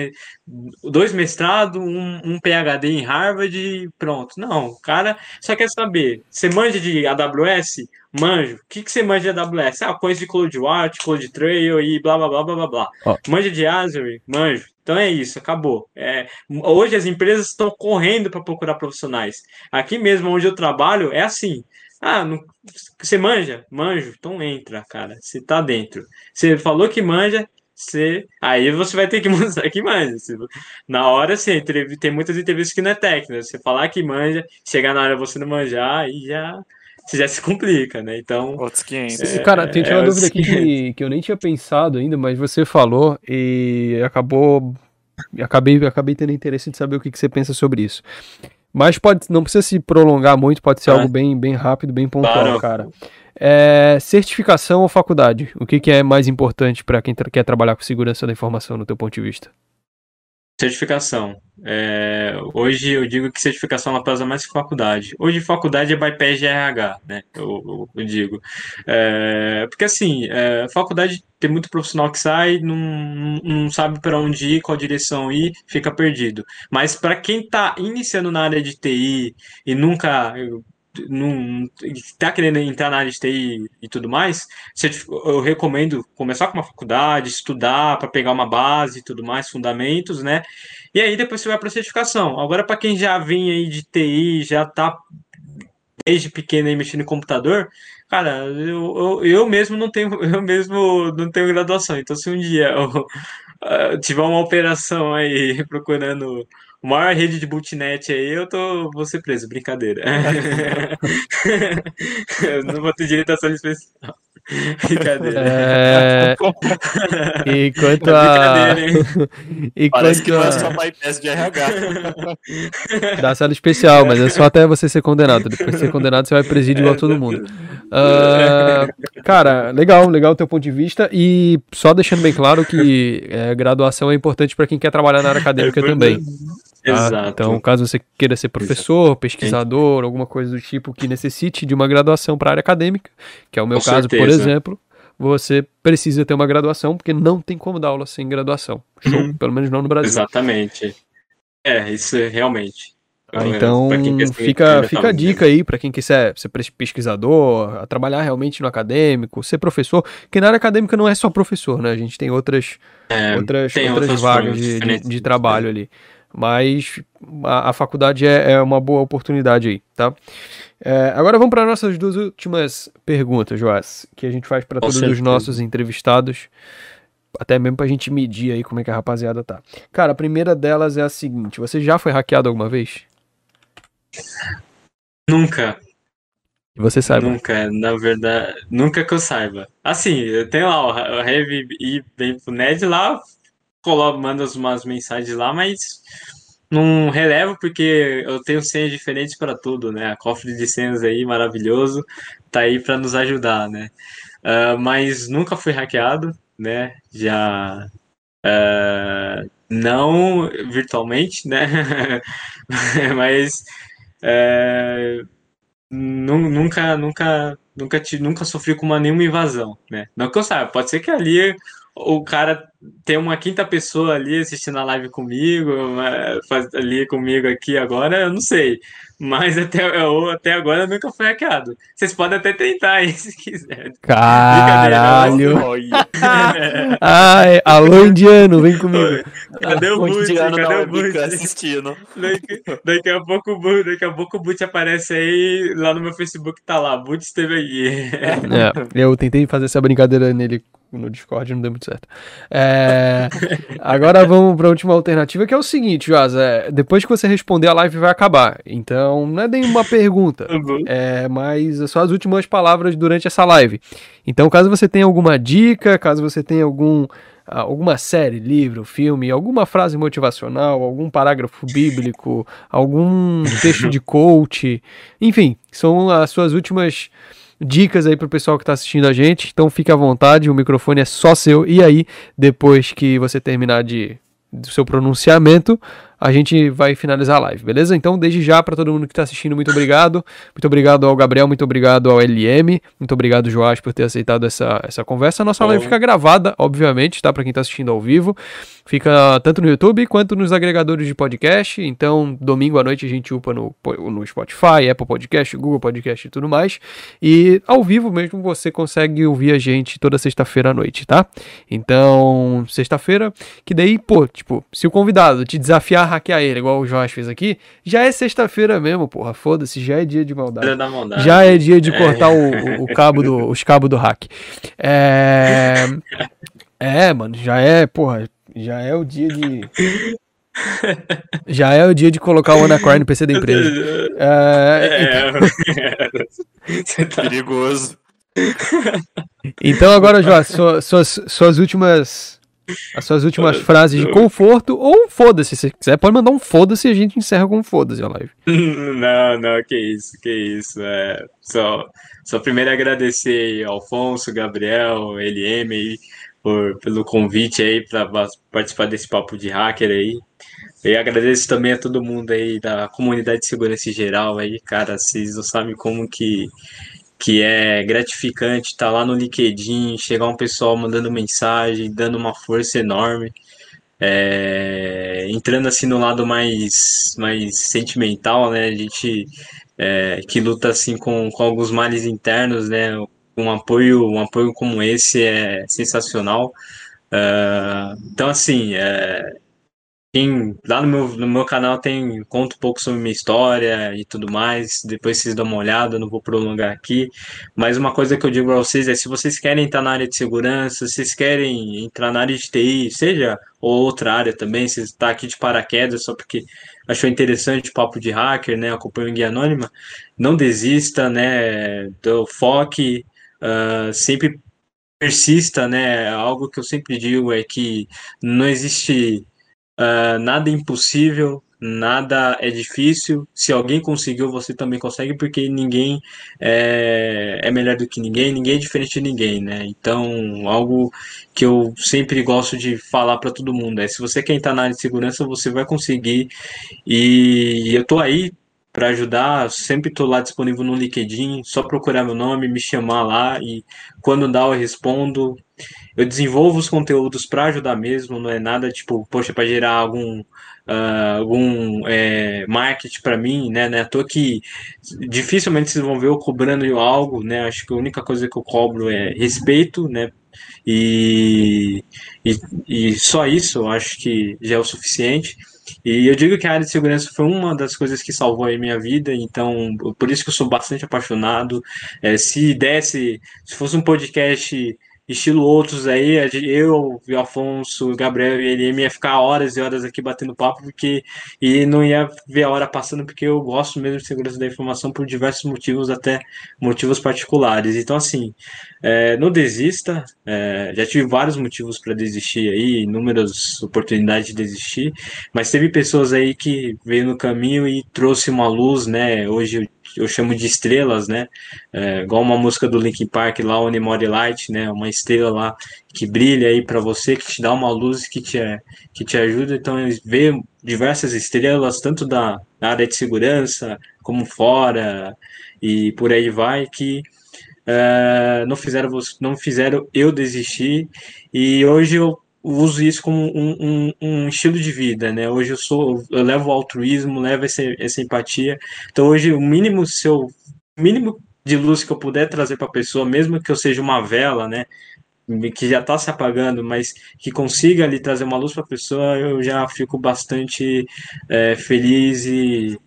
dois mestrados, um, um PhD em Harvard e pronto. Não, o cara só quer saber, você manja de AWS? Manjo. O que, que você manja de AWS? Ah, coisa de CloudWatch, CloudTrail e blá blá blá blá blá blá. Oh. Manja de Azure? Manjo. Então é isso, acabou. É, hoje as empresas estão correndo para procurar profissionais. Aqui mesmo onde eu trabalho é assim. Ah, não, você manja? Manjo. Então entra, cara. Você tá dentro. Você falou que manja, você, aí você vai ter que mostrar que manja. Na hora, assim, tem muitas entrevistas que não é técnica. Você falar que manja, chegar na hora você não manjar, aí já, já se complica, né? Então. Outros 500. É, Cara, tem é, uma dúvida aqui que, que eu nem tinha pensado ainda, mas você falou e acabou. Acabei, acabei tendo interesse de saber o que, que você pensa sobre isso. Mas pode, não precisa se prolongar muito, pode ser ah. algo bem, bem rápido, bem pontual, claro. cara. É, certificação ou faculdade? O que, que é mais importante para quem tra quer trabalhar com segurança da informação, no teu ponto de vista? Certificação. É, hoje eu digo que certificação ela pesa mais que faculdade. Hoje faculdade é bypass de RH, né? Eu, eu, eu digo. É, porque assim, é, faculdade tem muito profissional que sai, não, não sabe para onde ir, qual direção ir, fica perdido. Mas para quem está iniciando na área de TI e nunca não está querendo entrar na área de TI e tudo mais, eu recomendo começar com uma faculdade, estudar para pegar uma base e tudo mais, fundamentos, né? E aí depois você vai para certificação. Agora, para quem já vem aí de TI, já está desde pequeno aí mexendo em computador, cara, eu, eu, eu mesmo não tenho, eu mesmo não tenho graduação. Então, se um dia eu, uh, tiver uma operação aí procurando maior rede de bootnet aí, eu tô, vou ser preso, brincadeira. eu não vou ter direito a ação especial. Brincadeira. É... Enquanto é a. Enquanto Parece que não é só bypass de RH. Dá cela especial, mas é só até você ser condenado. Depois de ser condenado, você vai presídio igual todo mundo. Uh, cara, legal, legal o teu ponto de vista. E só deixando bem claro que é, graduação é importante para quem quer trabalhar na área acadêmica é também. Tá? Exato. Então, caso você queira ser professor, Exato. pesquisador, alguma coisa do tipo que necessite de uma graduação para a área acadêmica, que é o meu Com caso, certeza. por exemplo, você precisa ter uma graduação, porque não tem como dar aula sem graduação. Show, uhum. pelo menos não no Brasil. Exatamente. É, isso é realmente. Ah, então, fica, fica a dica aí para quem quiser ser pesquisador, trabalhar realmente no acadêmico, ser professor, que na área acadêmica não é só professor, né? A gente tem outras, é, outras, tem outras vagas de, de, de, trabalho ali. Mas a, a faculdade é, é, uma boa oportunidade aí, tá? É, agora vamos para nossas duas últimas perguntas, Joás, que a gente faz para todos certeza. os nossos entrevistados, até mesmo para a gente medir aí como é que a rapaziada tá. Cara, a primeira delas é a seguinte: você já foi hackeado alguma vez? Nunca. E você sabe? Nunca, na verdade, nunca que eu saiba. Assim, eu tenho lá o Heavy e bem pro Ned lá, coloco, mando umas mensagens lá, mas não relevo porque eu tenho senhas diferentes para tudo, né? A cofre de senhas aí, maravilhoso, tá aí para nos ajudar, né? Uh, mas nunca fui hackeado, né? Já. Uh, não virtualmente, né? mas. Uh, nunca, nunca, nunca, nunca sofri com uma, nenhuma invasão, né? Não que eu saiba, pode ser que ali o cara tem uma quinta pessoa ali assistindo a live comigo, ali comigo aqui agora, eu não sei. Mas até, eu, até agora eu nunca fui hackeado. Vocês podem até tentar aí se quiser. Caralho! Ai, alô, indiano, vem comigo. Cadê o Boot? Cadê o Boot? assistindo. Daqui, daqui, a pouco, daqui a pouco o Boot aparece aí, lá no meu Facebook tá lá, Boot esteve aí. É, eu tentei fazer essa brincadeira nele no Discord não deu muito certo. É, agora vamos para a última alternativa, que é o seguinte, Joás, é, depois que você responder, a live vai acabar. Então, não é nem uma pergunta, uhum. é, mas é só as últimas palavras durante essa live. Então, caso você tenha alguma dica, caso você tenha algum alguma série, livro, filme, alguma frase motivacional, algum parágrafo bíblico, algum texto de coach, enfim, são as suas últimas dicas aí pro pessoal que está assistindo a gente. Então fique à vontade, o microfone é só seu. E aí, depois que você terminar de do seu pronunciamento, a gente vai finalizar a live, beleza? Então, desde já, para todo mundo que está assistindo, muito obrigado. Muito obrigado ao Gabriel, muito obrigado ao LM, muito obrigado, Joás, por ter aceitado essa, essa conversa. A nossa live fica gravada, obviamente, tá? Para quem está assistindo ao vivo. Fica tanto no YouTube quanto nos agregadores de podcast. Então, domingo à noite a gente upa no, no Spotify, Apple Podcast, Google Podcast e tudo mais. E ao vivo mesmo você consegue ouvir a gente toda sexta-feira à noite, tá? Então, sexta-feira, que daí, pô, tipo, se o convidado te desafiar hackear ele, igual o Josh fez aqui, já é sexta-feira mesmo, porra. Foda-se, já é dia de maldade. Já é dia de cortar é. o, o, cabo do, os cabos do hack. É. É, mano, já é, porra já é o dia de. Já é o dia de colocar o Anacorn no PC da empresa. É, é, tá... perigoso. Então agora, Jó, suas, suas últimas. As suas últimas frases de conforto ou foda-se. Se você quiser, pode mandar um foda-se e a gente encerra com um foda-se a live. Não, não, que isso, que isso. É, só, só primeiro agradecer ao Alfonso, Gabriel, LM aí por, pelo convite aí para participar desse papo de hacker aí. E agradeço também a todo mundo aí da comunidade de segurança em geral aí, cara, vocês não sabem como que, que é gratificante estar tá lá no LinkedIn, chegar um pessoal mandando mensagem, dando uma força enorme. É, entrando assim no lado mais, mais sentimental, né? A gente é, que luta assim com, com alguns males internos, né? um apoio, um apoio como esse é sensacional. Uh, então, assim, é, lá no meu, no meu canal tem conto um pouco sobre minha história e tudo mais. Depois vocês dão uma olhada, não vou prolongar aqui. Mas uma coisa que eu digo para vocês é: se vocês querem estar na área de segurança, se vocês querem entrar na área de TI, seja ou outra área também, se está aqui de paraquedas só porque achou interessante o papo de hacker, né? Acompanha o Guia Anônima, não desista, né? Do, foque, uh, sempre persista, né? Algo que eu sempre digo é que não existe uh, nada impossível, nada é difícil. Se alguém conseguiu, você também consegue, porque ninguém é, é melhor do que ninguém, ninguém é diferente de ninguém, né? Então, algo que eu sempre gosto de falar para todo mundo é: se você quer entrar na área de segurança, você vai conseguir. E eu tô aí para ajudar. Sempre estou lá disponível no LinkedIn, só procurar meu nome, me chamar lá e quando dá eu respondo. Eu desenvolvo os conteúdos para ajudar mesmo, não é nada tipo, poxa, para gerar algum uh, algum é, marketing para mim, né? Né? Tô que dificilmente vocês vão ver eu cobrando algo, né? Acho que a única coisa que eu cobro é respeito, né? E, e, e só isso eu acho que já é o suficiente. E eu digo que a área de segurança foi uma das coisas que salvou a minha vida, então por isso que eu sou bastante apaixonado. É, se desse, se fosse um podcast estilo outros aí, eu, o Afonso, o Gabriel e ele ia ficar horas e horas aqui batendo papo, porque e não ia ver a hora passando, porque eu gosto mesmo de segurança da informação por diversos motivos, até motivos particulares. Então, assim, é, não desista, é, já tive vários motivos para desistir aí, inúmeras oportunidades de desistir, mas teve pessoas aí que veio no caminho e trouxe uma luz, né? Hoje eu eu chamo de estrelas, né? É, igual uma música do Linkin Park lá, Only More Light, né? Uma estrela lá que brilha aí para você, que te dá uma luz que te, que te ajuda. Então, ver diversas estrelas, tanto da, área de segurança, como fora, e por aí vai, que é, não, fizeram, não fizeram eu desistir. E hoje eu uso isso como um, um, um, estilo de vida, né? Hoje eu sou, eu levo altruísmo, levo essa, essa empatia. Então hoje o mínimo seu mínimo de luz que eu puder trazer para a pessoa, mesmo que eu seja uma vela, né? Que já está se apagando, mas que consiga ali trazer uma luz para a pessoa, eu já fico bastante é, feliz e,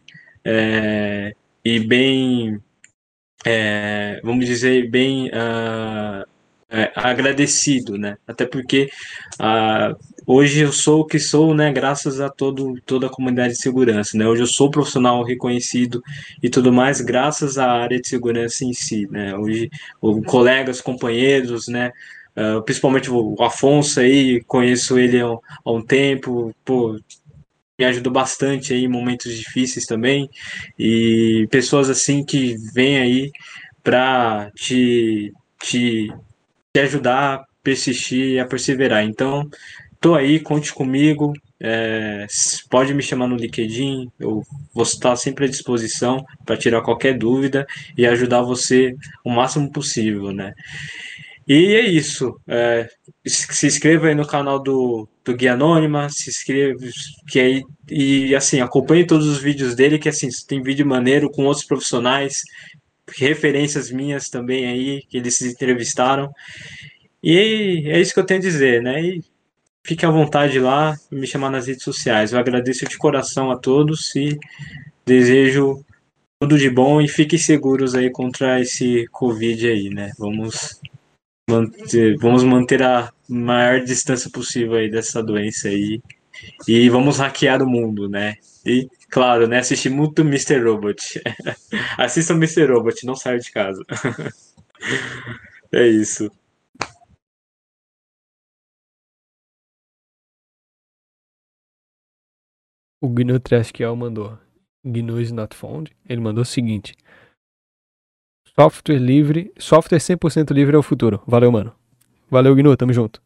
é, e bem, é, vamos dizer, bem uh, é, agradecido, né? Até porque ah, hoje eu sou o que sou, né? Graças a todo, toda a comunidade de segurança, né? Hoje eu sou profissional reconhecido e tudo mais graças à área de segurança em si, né? Hoje, colegas, companheiros, né? Uh, principalmente o Afonso aí, conheço ele há, há um tempo, pô, me ajudou bastante aí em momentos difíceis também, e pessoas assim que vêm aí para te, te te ajudar a persistir e a perseverar. Então, tô aí, conte comigo. É, pode me chamar no LinkedIn, eu vou estar sempre à disposição para tirar qualquer dúvida e ajudar você o máximo possível, né? E é isso. É, se inscreva aí no canal do, do Guia Anônima, se inscreva que aí, e assim, acompanhe todos os vídeos dele, que assim, tem vídeo maneiro com outros profissionais referências minhas também aí, que eles se entrevistaram. E é isso que eu tenho a dizer, né? E fique à vontade lá e me chamar nas redes sociais. Eu agradeço de coração a todos e desejo tudo de bom e fiquem seguros aí contra esse Covid aí, né? Vamos manter, vamos manter a maior distância possível aí dessa doença aí e vamos hackear o mundo, né? E Claro, né? Assistir muito Mr. Robot. Assista Mr. Robot, não saia de casa. é isso. O Gnu Traskiel mandou. GNU is not found. Ele mandou o seguinte. Software livre, software 100% livre é o futuro. Valeu, mano. Valeu, GNU, tamo junto.